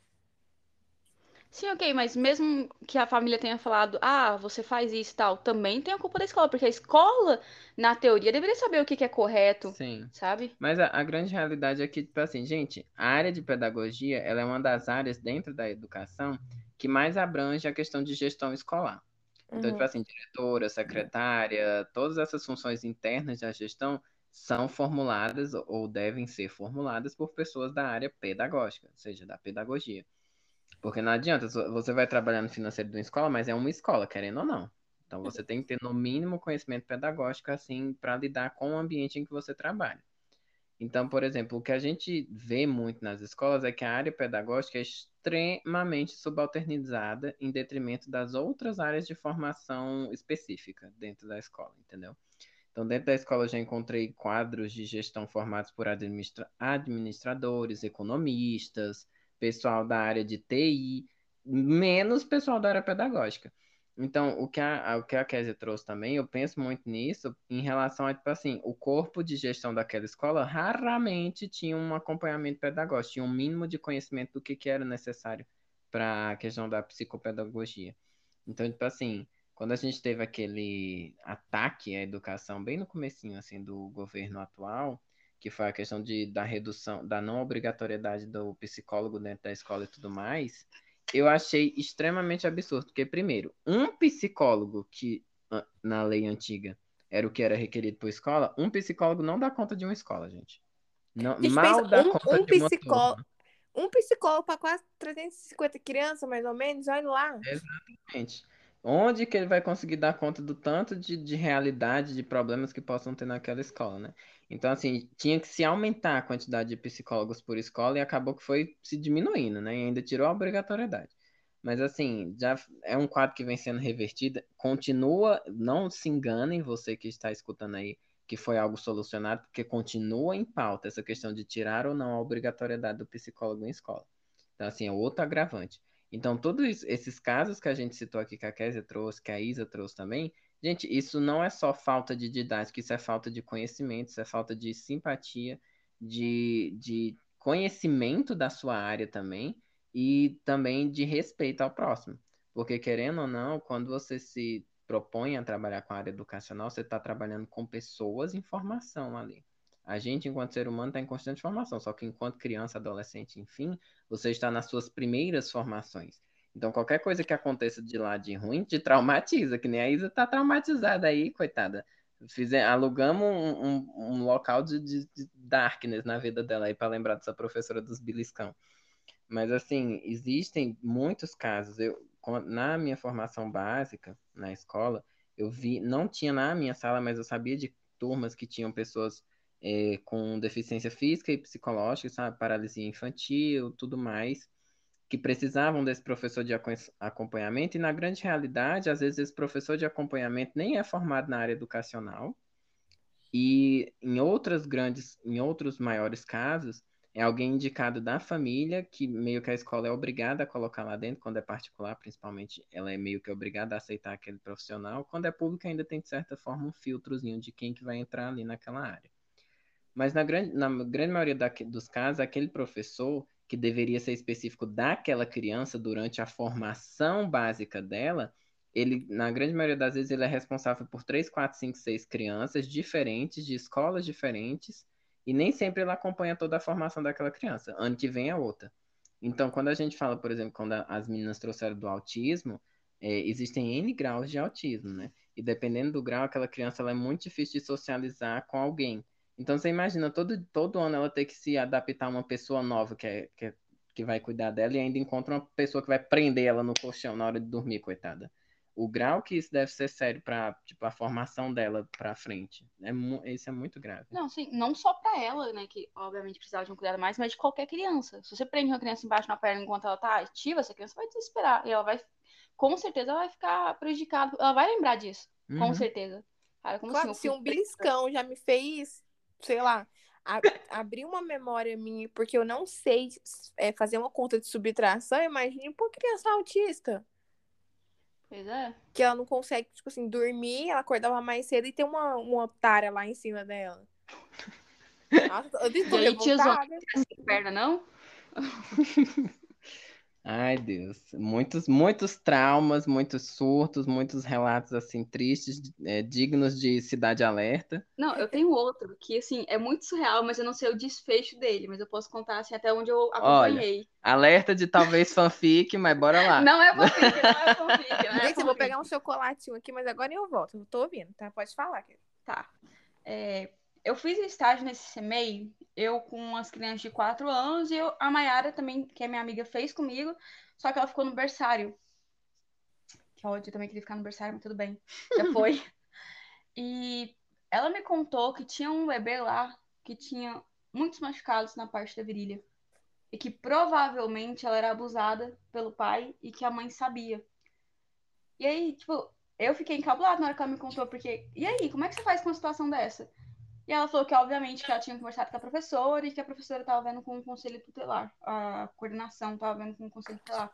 Sim, ok, mas mesmo que a família tenha falado, ah, você faz isso e tal, também tem a culpa da escola, porque a escola, na teoria, deveria saber o que, que é correto, Sim. sabe? Mas a, a, grande realidade é que, tipo assim, gente, a área de pedagogia, ela é uma das áreas dentro da educação que mais abrange a questão de gestão escolar. Então, uhum. tipo assim, diretora, secretária, todas essas funções internas da gestão são formuladas ou devem ser formuladas por pessoas da área pedagógica, ou seja, da pedagogia. Porque não adianta, você vai trabalhar no financeiro de uma escola, mas é uma escola, querendo ou não. Então você tem que ter no mínimo conhecimento pedagógico assim para lidar com o ambiente em que você trabalha. Então, por exemplo, o que a gente vê muito nas escolas é que a área pedagógica é extremamente subalternizada em detrimento das outras áreas de formação específica dentro da escola, entendeu? Então, dentro da escola, eu já encontrei quadros de gestão formados por administra administradores, economistas, pessoal da área de TI, menos pessoal da área pedagógica. Então, o que a, o que a Kézia trouxe também, eu penso muito nisso em relação a, tipo assim, o corpo de gestão daquela escola raramente tinha um acompanhamento pedagógico, tinha um mínimo de conhecimento do que, que era necessário para a questão da psicopedagogia. Então, tipo assim, quando a gente teve aquele ataque à educação bem no comecinho, assim, do governo atual, que foi a questão de, da redução, da não obrigatoriedade do psicólogo dentro da escola e tudo mais, eu achei extremamente absurdo, porque, primeiro, um psicólogo que, na lei antiga, era o que era requerido por escola, um psicólogo não dá conta de uma escola, gente. Não, gente, mal dá um, conta um de uma psicólogo, turma. um psicólogo para quase 350 crianças, mais ou menos, olha lá. Exatamente. Onde que ele vai conseguir dar conta do tanto de, de realidade, de problemas que possam ter naquela escola, né? Então, assim, tinha que se aumentar a quantidade de psicólogos por escola e acabou que foi se diminuindo, né? E ainda tirou a obrigatoriedade. Mas, assim, já é um quadro que vem sendo revertido. Continua, não se enganem, você que está escutando aí, que foi algo solucionado, porque continua em pauta essa questão de tirar ou não a obrigatoriedade do psicólogo em escola. Então, assim, é outro agravante. Então, todos esses casos que a gente citou aqui, que a Kézia trouxe, que a Isa trouxe também, gente, isso não é só falta de didática, isso é falta de conhecimento, isso é falta de simpatia, de, de conhecimento da sua área também, e também de respeito ao próximo. Porque, querendo ou não, quando você se propõe a trabalhar com a área educacional, você está trabalhando com pessoas em formação ali. A gente, enquanto ser humano, está em constante formação, só que enquanto criança, adolescente, enfim, você está nas suas primeiras formações. Então, qualquer coisa que aconteça de lá de ruim te traumatiza, que nem a Isa está traumatizada aí, coitada. Fizer, alugamos um, um, um local de, de, de, darkness na vida dela aí para lembrar dessa professora dos beliscão. Mas, assim, existem muitos casos. Eu, na minha formação básica, na escola, eu vi, não tinha na minha sala, mas eu sabia de turmas que tinham pessoas é, com deficiência física e psicológica, sabe? Paralisia infantil, tudo mais, que precisavam desse professor de acompanhamento, e na grande realidade, às vezes esse professor de acompanhamento nem é formado na área educacional, e em outras grandes, em outros maiores casos, é alguém indicado da família, que meio que a escola é obrigada a colocar lá dentro, quando é particular, principalmente, ela é meio que obrigada a aceitar aquele profissional. Quando é público, ainda tem, de certa forma, um filtrozinho de quem que vai entrar ali naquela área. Mas na grande, na grande maioria da, dos casos, aquele professor que deveria ser específico daquela criança durante a formação básica dela, ele, na grande maioria das vezes, ele é responsável por três, quatro, cinco, seis crianças diferentes, de escolas diferentes, e nem sempre ele acompanha toda a formação daquela criança. Ano que vem é outra. Então, quando a gente fala, por exemplo, quando as meninas trouxeram do autismo, é, existem N graus de autismo, né? E dependendo do grau, aquela criança ela é muito difícil de socializar com alguém. Então você imagina todo, todo ano ela ter que se adaptar a uma pessoa nova que, é, que, é, que vai cuidar dela e ainda encontra uma pessoa que vai prender ela no colchão na hora de dormir, coitada. O grau que isso deve ser sério para tipo, a formação dela para frente. É, isso é muito grave. Não, sim, não só para ela, né, que obviamente precisava de um cuidado mais, mas de qualquer criança. Se você prende uma criança embaixo na perna enquanto ela tá ativa, essa criança vai desesperar. E ela vai, com certeza, ela vai ficar prejudicada. Ela vai lembrar disso, uhum. com certeza. Cara, como claro, assim, se um beliscão já me fez sei lá, a, abrir uma memória minha, porque eu não sei é, fazer uma conta de subtração, imagine por criança autista. Pois é. Que ela não consegue, tipo assim, dormir, ela acordava mais cedo e tem uma, uma otária lá em cima dela. Nossa, eu tô revoltada. perna, não? Ai, Deus. Muitos, muitos traumas, muitos surtos, muitos relatos, assim, tristes, é, dignos de Cidade Alerta. Não, eu tenho outro, que, assim, é muito surreal, mas eu não sei o desfecho dele, mas eu posso contar, assim, até onde eu acompanhei. Olha, alerta de talvez fanfic, mas bora lá. Não é fanfic, não é fanfic. Não é Gente, eu vou pegar um chocolatinho aqui, mas agora eu volto. Eu tô ouvindo, tá? Pode falar. Tá. É, eu fiz estágio nesse CMEI, eu com as crianças de 4 anos, e eu, a Mayara também, que é minha amiga, fez comigo, só que ela ficou no berçário. Que ódio, eu também queria ficar no berçário, mas tudo bem, já foi. e ela me contou que tinha um bebê lá que tinha muitos machucados na parte da virilha. E que provavelmente ela era abusada pelo pai e que a mãe sabia. E aí, tipo, eu fiquei encabulada na hora que ela me contou, porque. E aí, como é que você faz com uma situação dessa? E ela falou que, obviamente, que ela tinha conversado com a professora e que a professora estava vendo com o conselho tutelar. A coordenação estava vendo com o conselho tutelar.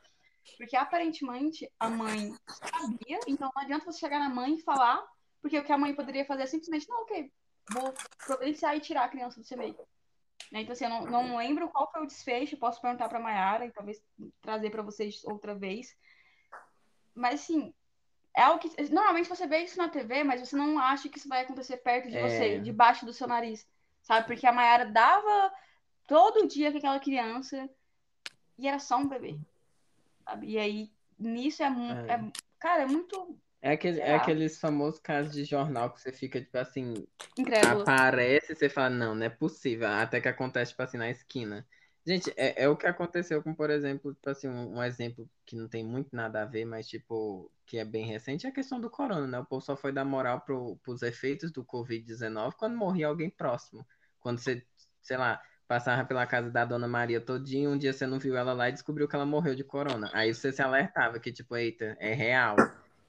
Porque aparentemente a mãe sabia, então não adianta você chegar na mãe e falar, porque o que a mãe poderia fazer é simplesmente, não, ok, vou providenciar e tirar a criança do CMEI. Né? Então, assim, eu não, não lembro qual foi o desfecho, posso perguntar para a Mayara e talvez trazer para vocês outra vez. Mas, assim, é algo que. Normalmente você vê isso na TV, mas você não acha que isso vai acontecer perto de é... você, debaixo do seu nariz. Sabe? Porque a Mayara dava todo dia com aquela criança e era só um bebê. Sabe? E aí, nisso é, é. é cara, é muito é, aquele, é aqueles famosos casos de jornal que você fica, tipo assim, Incrédulo. aparece e você fala, não, não é possível. Até que acontece, tipo assim, na esquina. Gente, é, é o que aconteceu com, por exemplo, tipo assim, um, um, exemplo que não tem muito nada a ver, mas, tipo, que é bem recente, é a questão do corona, né? O povo só foi dar moral pro, pros efeitos do Covid-19 quando morria alguém próximo. Quando você, sei lá, passava pela casa da Dona Maria todinho, um dia você não viu ela lá e descobriu que ela morreu de corona. Aí você se alertava que, tipo, eita, é real.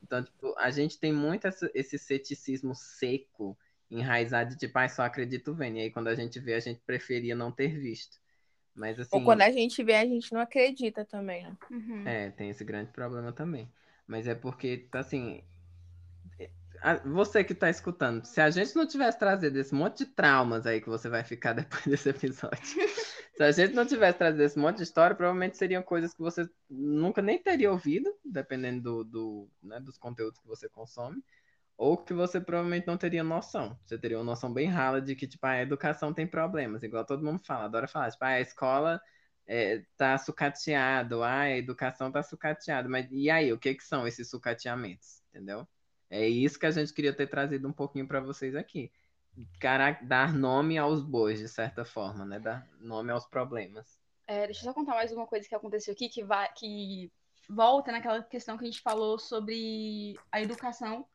Então, tipo, a gente tem muito essa, esse ceticismo seco, enraizado de tipo, ah, só acredito vendo. E aí, quando a gente vê, a gente preferia não ter visto. Mas, assim, Ou quando a gente vê, a gente não acredita também, né? Uhum. É, tem esse grande problema também. Mas é porque, assim, você que está escutando, se a gente não tivesse trazido esse monte de traumas aí que você vai ficar depois desse episódio, se a gente não tivesse trazido esse monte de história, provavelmente seriam coisas que você nunca nem teria ouvido, dependendo do, do né, dos conteúdos que você consome, ou que você provavelmente não teria noção. Você teria uma noção bem rala de que, tipo, a educação tem problemas, igual todo mundo fala, adora falar, tipo, a escola é, tá sucateado, ah, a educação tá sucateada, mas e aí, o que que são esses sucateamentos, entendeu? É isso que a gente queria ter trazido um pouquinho para vocês aqui. Dar nome aos bois, de certa forma, né? Dar nome aos problemas. É, deixa eu só contar mais uma coisa que aconteceu aqui, que, vai, que volta naquela questão que a gente falou sobre a educação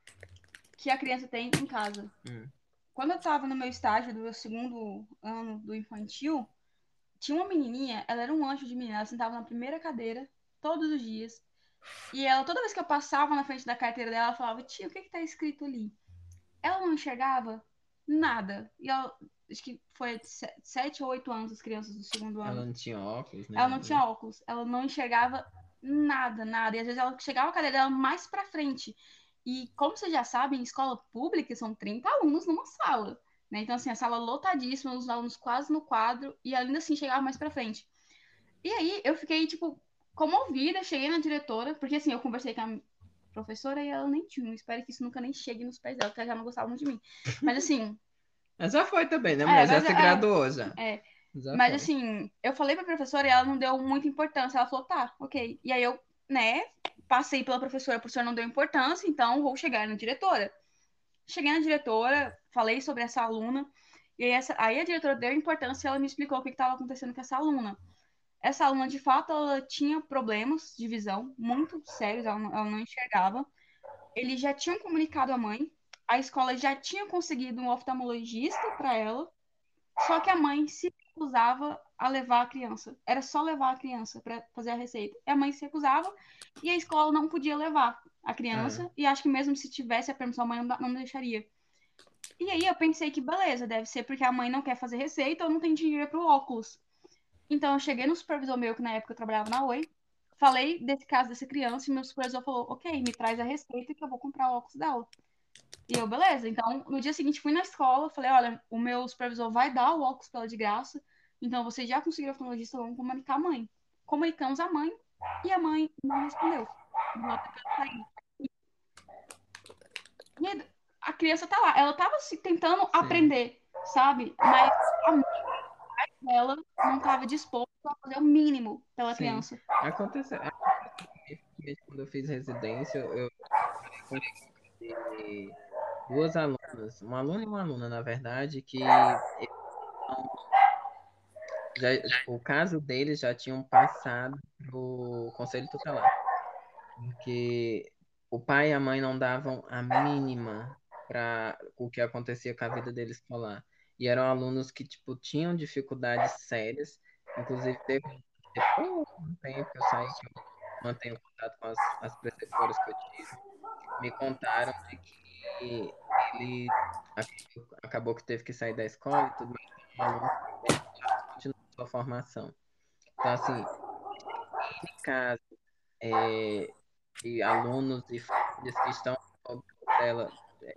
que a criança tem em casa. Hum. Quando eu estava no meu estágio do meu segundo ano do infantil, tinha uma menininha, ela era um anjo de menina, ela sentava na primeira cadeira todos os dias. E ela, toda vez que eu passava na frente da carteira dela, ela falava, tia, o que que tá escrito ali? Ela não enxergava nada. E ela, acho que foi sete ou oito anos as crianças do segundo ano. Ela não tinha óculos, né? Ela não tinha óculos. Ela não enxergava nada, nada. E às vezes ela chegava a cadeira dela mais pra frente. E como vocês já sabem, em escola pública são 30 alunos numa sala. Né? Então, assim, a sala lotadíssima, os alunos quase no quadro, e ainda assim chegava mais pra frente. E aí eu fiquei, tipo, comovida, cheguei na diretora, porque assim, eu conversei com a professora e ela nem tinha. Espero que isso nunca nem chegue nos pés dela, porque ela já não gostava muito de mim. Mas assim. Mas já foi também, né, mulher? É, já se é, graduou já. É. Já mas foi. assim, eu falei pra professora e ela não deu muita importância. Ela falou, tá, ok. E aí eu, né, passei pela professora, a professora não deu importância, então vou chegar na diretora. Cheguei na diretora, falei sobre essa aluna, e aí, essa, aí a diretora deu importância e ela me explicou o que estava acontecendo com essa aluna. Essa aluna, de fato, ela tinha problemas de visão muito sérios, ela não, ela não enxergava. Eles já tinham comunicado à mãe, a escola já tinha conseguido um oftalmologista para ela, só que a mãe se recusava a levar a criança. Era só levar a criança para fazer a receita. E a mãe se recusava e a escola não podia levar a criança. É. E acho que mesmo se tivesse a permissão, a mãe não, não deixaria. E aí eu pensei que beleza, deve ser porque a mãe não quer fazer receita ou não tem dinheiro para o óculos. Então, eu cheguei no supervisor meu, que na época eu trabalhava na Oi, falei desse caso dessa criança, e meu supervisor falou, ok, me traz a receita que eu vou comprar o óculos dela. E eu, beleza. Então, no dia seguinte, fui na escola, falei, olha, o meu supervisor vai dar o óculos pra ela de graça, então vocês já conseguiram o oftalmologista, vamos comunicar a mãe. Comunicamos a mãe, e a mãe não respondeu. E a criança tá lá, ela tava se tentando Sim. aprender, sabe? Mas a mãe dela não estava disposto a fazer o mínimo pela Sim. criança. Aconteceu. Quando eu fiz residência, eu duas alunas, uma aluna e uma aluna, na verdade, que já, tipo, o caso deles já tinham passado pro conselho tutelar. Porque o pai e a mãe não davam a mínima para o que acontecia com a vida deles escolar. E eram alunos que, tipo, tinham dificuldades sérias. Inclusive, teve um tempo que eu saí, que eu mantenho contato com as, as preceptoras que eu tive, me contaram de que ele acabou que teve que sair da escola e tudo mais. Sua formação. Então, assim, em caso é, e alunos e famílias que estão sob ela é,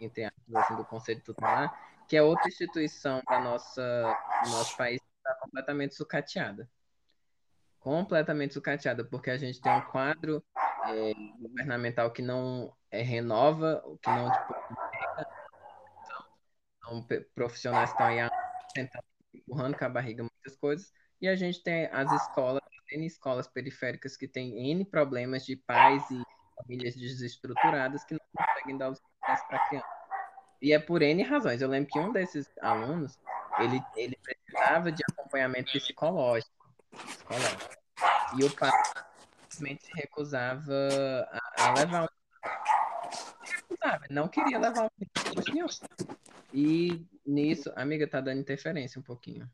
entre aspas, assim, do Conselho Tutelar, que é outra instituição da nossa, do nosso país que está completamente sucateada. Completamente sucateada, porque a gente tem um quadro é, governamental que não é, renova, que não tipo, são profissionais que estão aí tentando empurrando com a barriga muitas coisas, e a gente tem as escolas, N escolas periféricas que têm N problemas de pais e famílias desestruturadas que não conseguem dar os recursos para a criança. E é por N razões. Eu lembro que um desses alunos, ele, ele precisava de acompanhamento psicológico, psicológico. E o pai simplesmente se recusava a, a levar recusava, não queria levar nenhum. E nisso, amiga, tá dando interferência um pouquinho.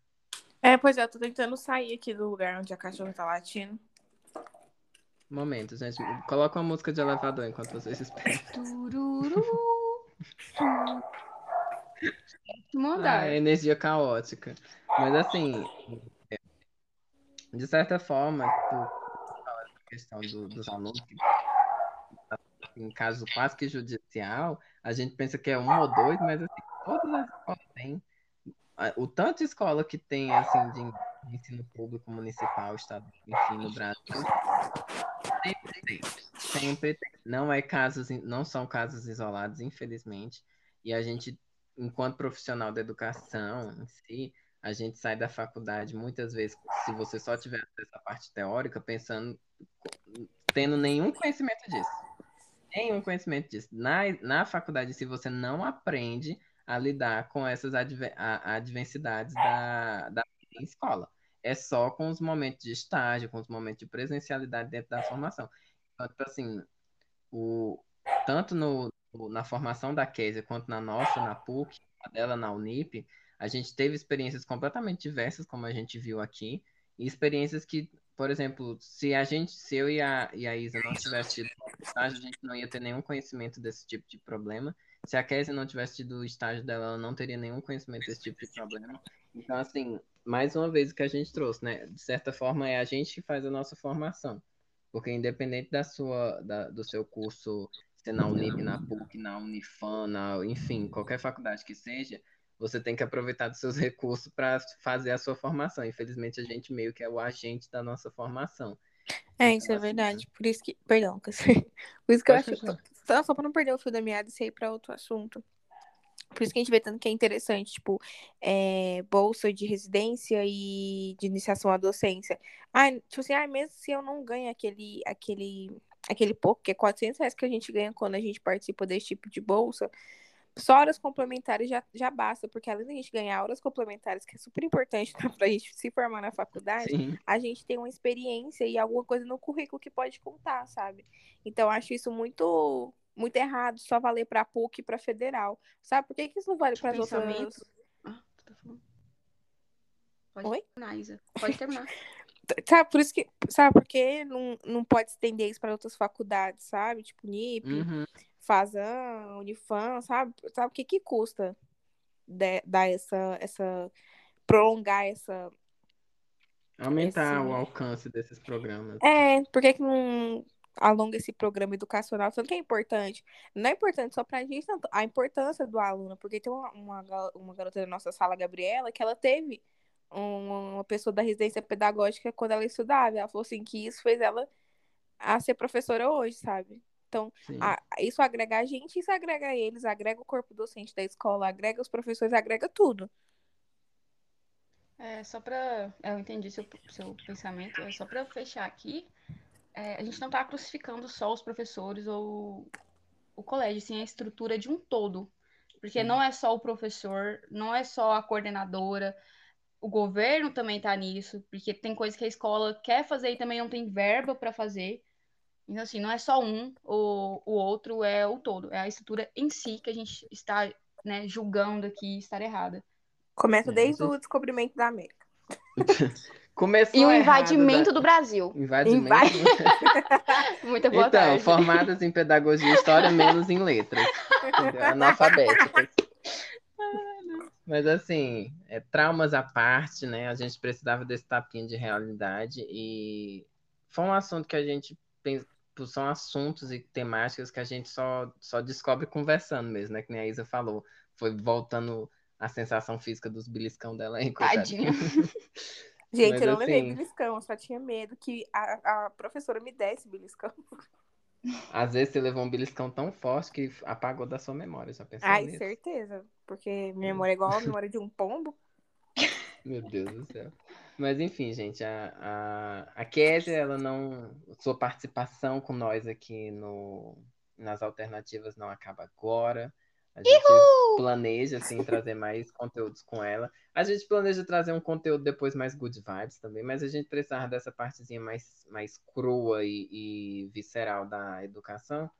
É, pois é, eu tô tentando sair aqui do lugar onde a cachorra tá latindo. Momento, gente. Coloca uma música de elevador enquanto vocês esperam. Tururu. Mandar. Ah, energia caótica. Mas assim, de certa forma, a questão do, dos alunos em caso quase que judicial, a gente pensa que é um ou dois, mas assim, todas as escolas têm. O tanto de escola que tem, assim, de ensino público, municipal, estado, enfim, no Brasil, sempre tem. Sempre tem. Não, é casos, não são casos isolados, infelizmente. E a gente, enquanto profissional da educação em si, a gente sai da faculdade muitas vezes, se você só tiver essa parte teórica, pensando, tendo nenhum conhecimento disso. Nenhum conhecimento disso. Na, na faculdade, se você não aprende a lidar com essas adver adversidades da, da escola. É só com os momentos de estágio, com os momentos de presencialidade dentro da formação. Então, tipo assim, o, tanto no, na formação da Kézia quanto na nossa, na PUC, a dela na Unip, a gente teve experiências completamente diversas, como a gente viu aqui, e experiências que, por exemplo, se a gente, se eu e a, e a Isa não tivesse tido a gente não ia ter nenhum conhecimento desse tipo de problema. Se a Kézia não tivesse tido o estágio dela, ela não teria nenhum conhecimento desse tipo de problema. Então, assim, mais uma vez o que a gente trouxe, né? De certa forma, é a gente que faz a nossa formação. Porque independente da sua, da, do seu curso, ser na Unip, na PUC, na Unifan, na, enfim, qualquer faculdade que seja, você tem que aproveitar dos seus recursos para fazer a sua formação. Infelizmente, a gente meio que é o agente da nossa formação. É, então, isso é assim, verdade. Por isso que. Perdão, por isso que eu acho. Só, só para não perder o fio da meada e sair para outro assunto. Por isso que a gente vê tanto que é interessante, tipo, é, bolsa de residência e de iniciação à docência. Ah, tipo assim, ah, mesmo se eu não ganho aquele, aquele, aquele pouco, que é 400 reais que a gente ganha quando a gente participa desse tipo de bolsa, só horas complementares já, já basta, porque além da gente ganhar horas complementares, que é super importante para a gente se formar na faculdade, Sim. a gente tem uma experiência e alguma coisa no currículo que pode contar, sabe? Então, acho isso muito muito errado só valer para PUC e para federal. Sabe por que, que isso não vale para as outras? Ah, tu tá falando. Pode Oi? terminar, Isa. Pode terminar. sabe, por isso que, sabe, porque não, não pode estender isso para outras faculdades, sabe? Tipo, NIP, uhum. Fazan, Unifam, sabe? Sabe o que que custa de, dar essa, essa, prolongar essa... Aumentar esse... o alcance desses programas. É, por que que não alonga esse programa educacional? Tanto que é importante. Não é importante só pra gente, tanto a importância do aluno, porque tem uma, uma, uma garota da nossa sala, Gabriela, que ela teve uma pessoa da residência pedagógica quando ela estudava. Ela falou assim que isso fez ela a ser professora hoje, sabe? Então, a, isso agrega a gente, isso agrega eles, agrega o corpo docente da escola, agrega os professores, agrega tudo. É, só para Eu entendi seu, seu pensamento, é só para fechar aqui. É, a gente não está crucificando só os professores ou o colégio, sim a estrutura de um todo. Porque sim. não é só o professor, não é só a coordenadora, o governo também está nisso, porque tem coisas que a escola quer fazer e também não tem verba para fazer. Então, assim, não é só um, o, o outro é o todo. É a estrutura em si que a gente está né, julgando aqui estar errada. Começa é, desde o descobrimento da América. Começou e o invadimento da... do Brasil. Invadimento. Invad... Muita boa então, tarde. formadas em pedagogia e história, menos em letras. Analfabéticas. Mas assim, é, traumas à parte, né? A gente precisava desse tapinha de realidade e foi um assunto que a gente pensa, são assuntos e temáticas que a gente só, só descobre conversando mesmo, né? Que nem a Isa falou. Foi voltando a sensação física dos beliscão dela aí, Tadinha. Gente, Mas, eu não levei assim- beliscão, eu só tinha medo que a, a professora me desse beliscão. Às vezes você levou um beliscão tão forte que apagou da sua memória, já pensou Ai, nisso? certeza. Porque minha memória é igual a memória de um pombo. Meu Deus do céu. Mas enfim, gente, a, a, a Kézia, ela não. Sua participação com nós aqui no, nas alternativas não acaba agora. A gente planeja, assim, trazer mais conteúdos com ela. A gente planeja trazer um conteúdo depois mais good vibes também, mas a gente precisava dessa partezinha mais, mais crua e, e visceral da educação,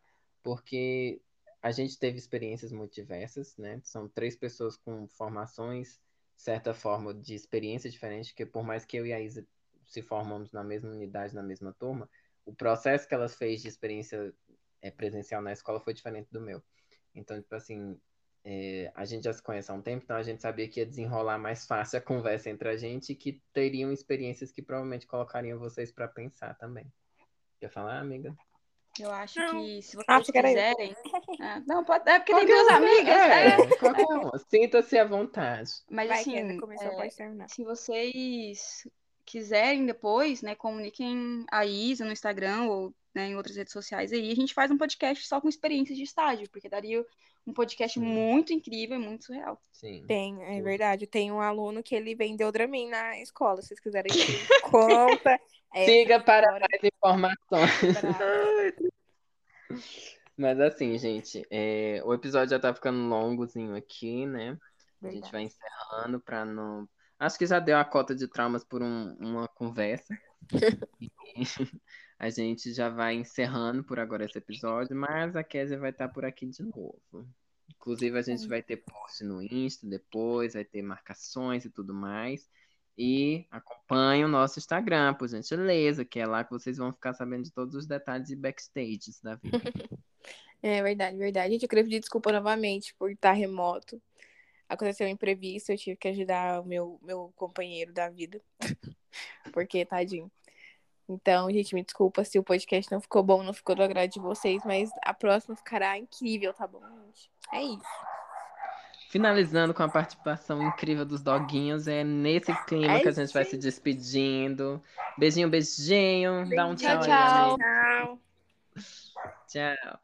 porque a gente teve experiências muito diversas, né? São três pessoas com formações, certa forma, de experiência diferente, porque por mais que eu e a Isa se formamos na mesma unidade, na mesma turma, o processo que elas fez de experiência é, presencial na escola foi diferente do meu. Então, tipo assim, é, a gente já se conhece há um tempo, então a gente sabia que ia desenrolar mais fácil a conversa entre a gente e que teriam experiências que provavelmente colocariam vocês para pensar também. Quer falar, amiga? Eu acho Não. que se vocês Acho que era eu. quiserem. É, não, pode. É porque tem duas amigas. É, é. Sinta-se à vontade. Mas Vai, assim, começou, é, terminar. se vocês quiserem depois, né, comuniquem a Isa no Instagram ou né, em outras redes sociais aí. A gente faz um podcast só com experiências de estágio, porque daria um podcast Sim. muito incrível e muito surreal. Sim. Tem, é Tudo. verdade. Tem um aluno que ele vendeu Dramin na escola. Se vocês quiserem que conta. Siga para mais informações. Mas assim, gente, é, o episódio já tá ficando longozinho aqui, né? A gente Verdade. vai encerrando para não. Acho que já deu a cota de traumas por um- uma conversa. A gente já vai encerrando por agora esse episódio, mas a Kézia vai estar por aqui de novo. Inclusive, a gente vai ter post no Insta depois, vai ter marcações e tudo mais. E acompanhe o nosso Instagram, por gentileza, que é lá que vocês vão ficar sabendo de todos os detalhes e backstages da vida. É verdade, verdade. Gente, eu queria pedir desculpa novamente por estar remoto. Aconteceu um imprevisto, eu tive que ajudar o meu, meu companheiro da vida. Porque, tadinho. Então, gente, me desculpa se o podcast não ficou bom, não ficou do agrado de vocês, mas a próxima ficará incrível, tá bom, gente? É isso. Finalizando com a participação incrível dos doguinhos, é nesse clima É que a gente vai isso se despedindo. Beijinho, beijinho. Dá um tchau, Tchau, aí. Tchau. Tchau.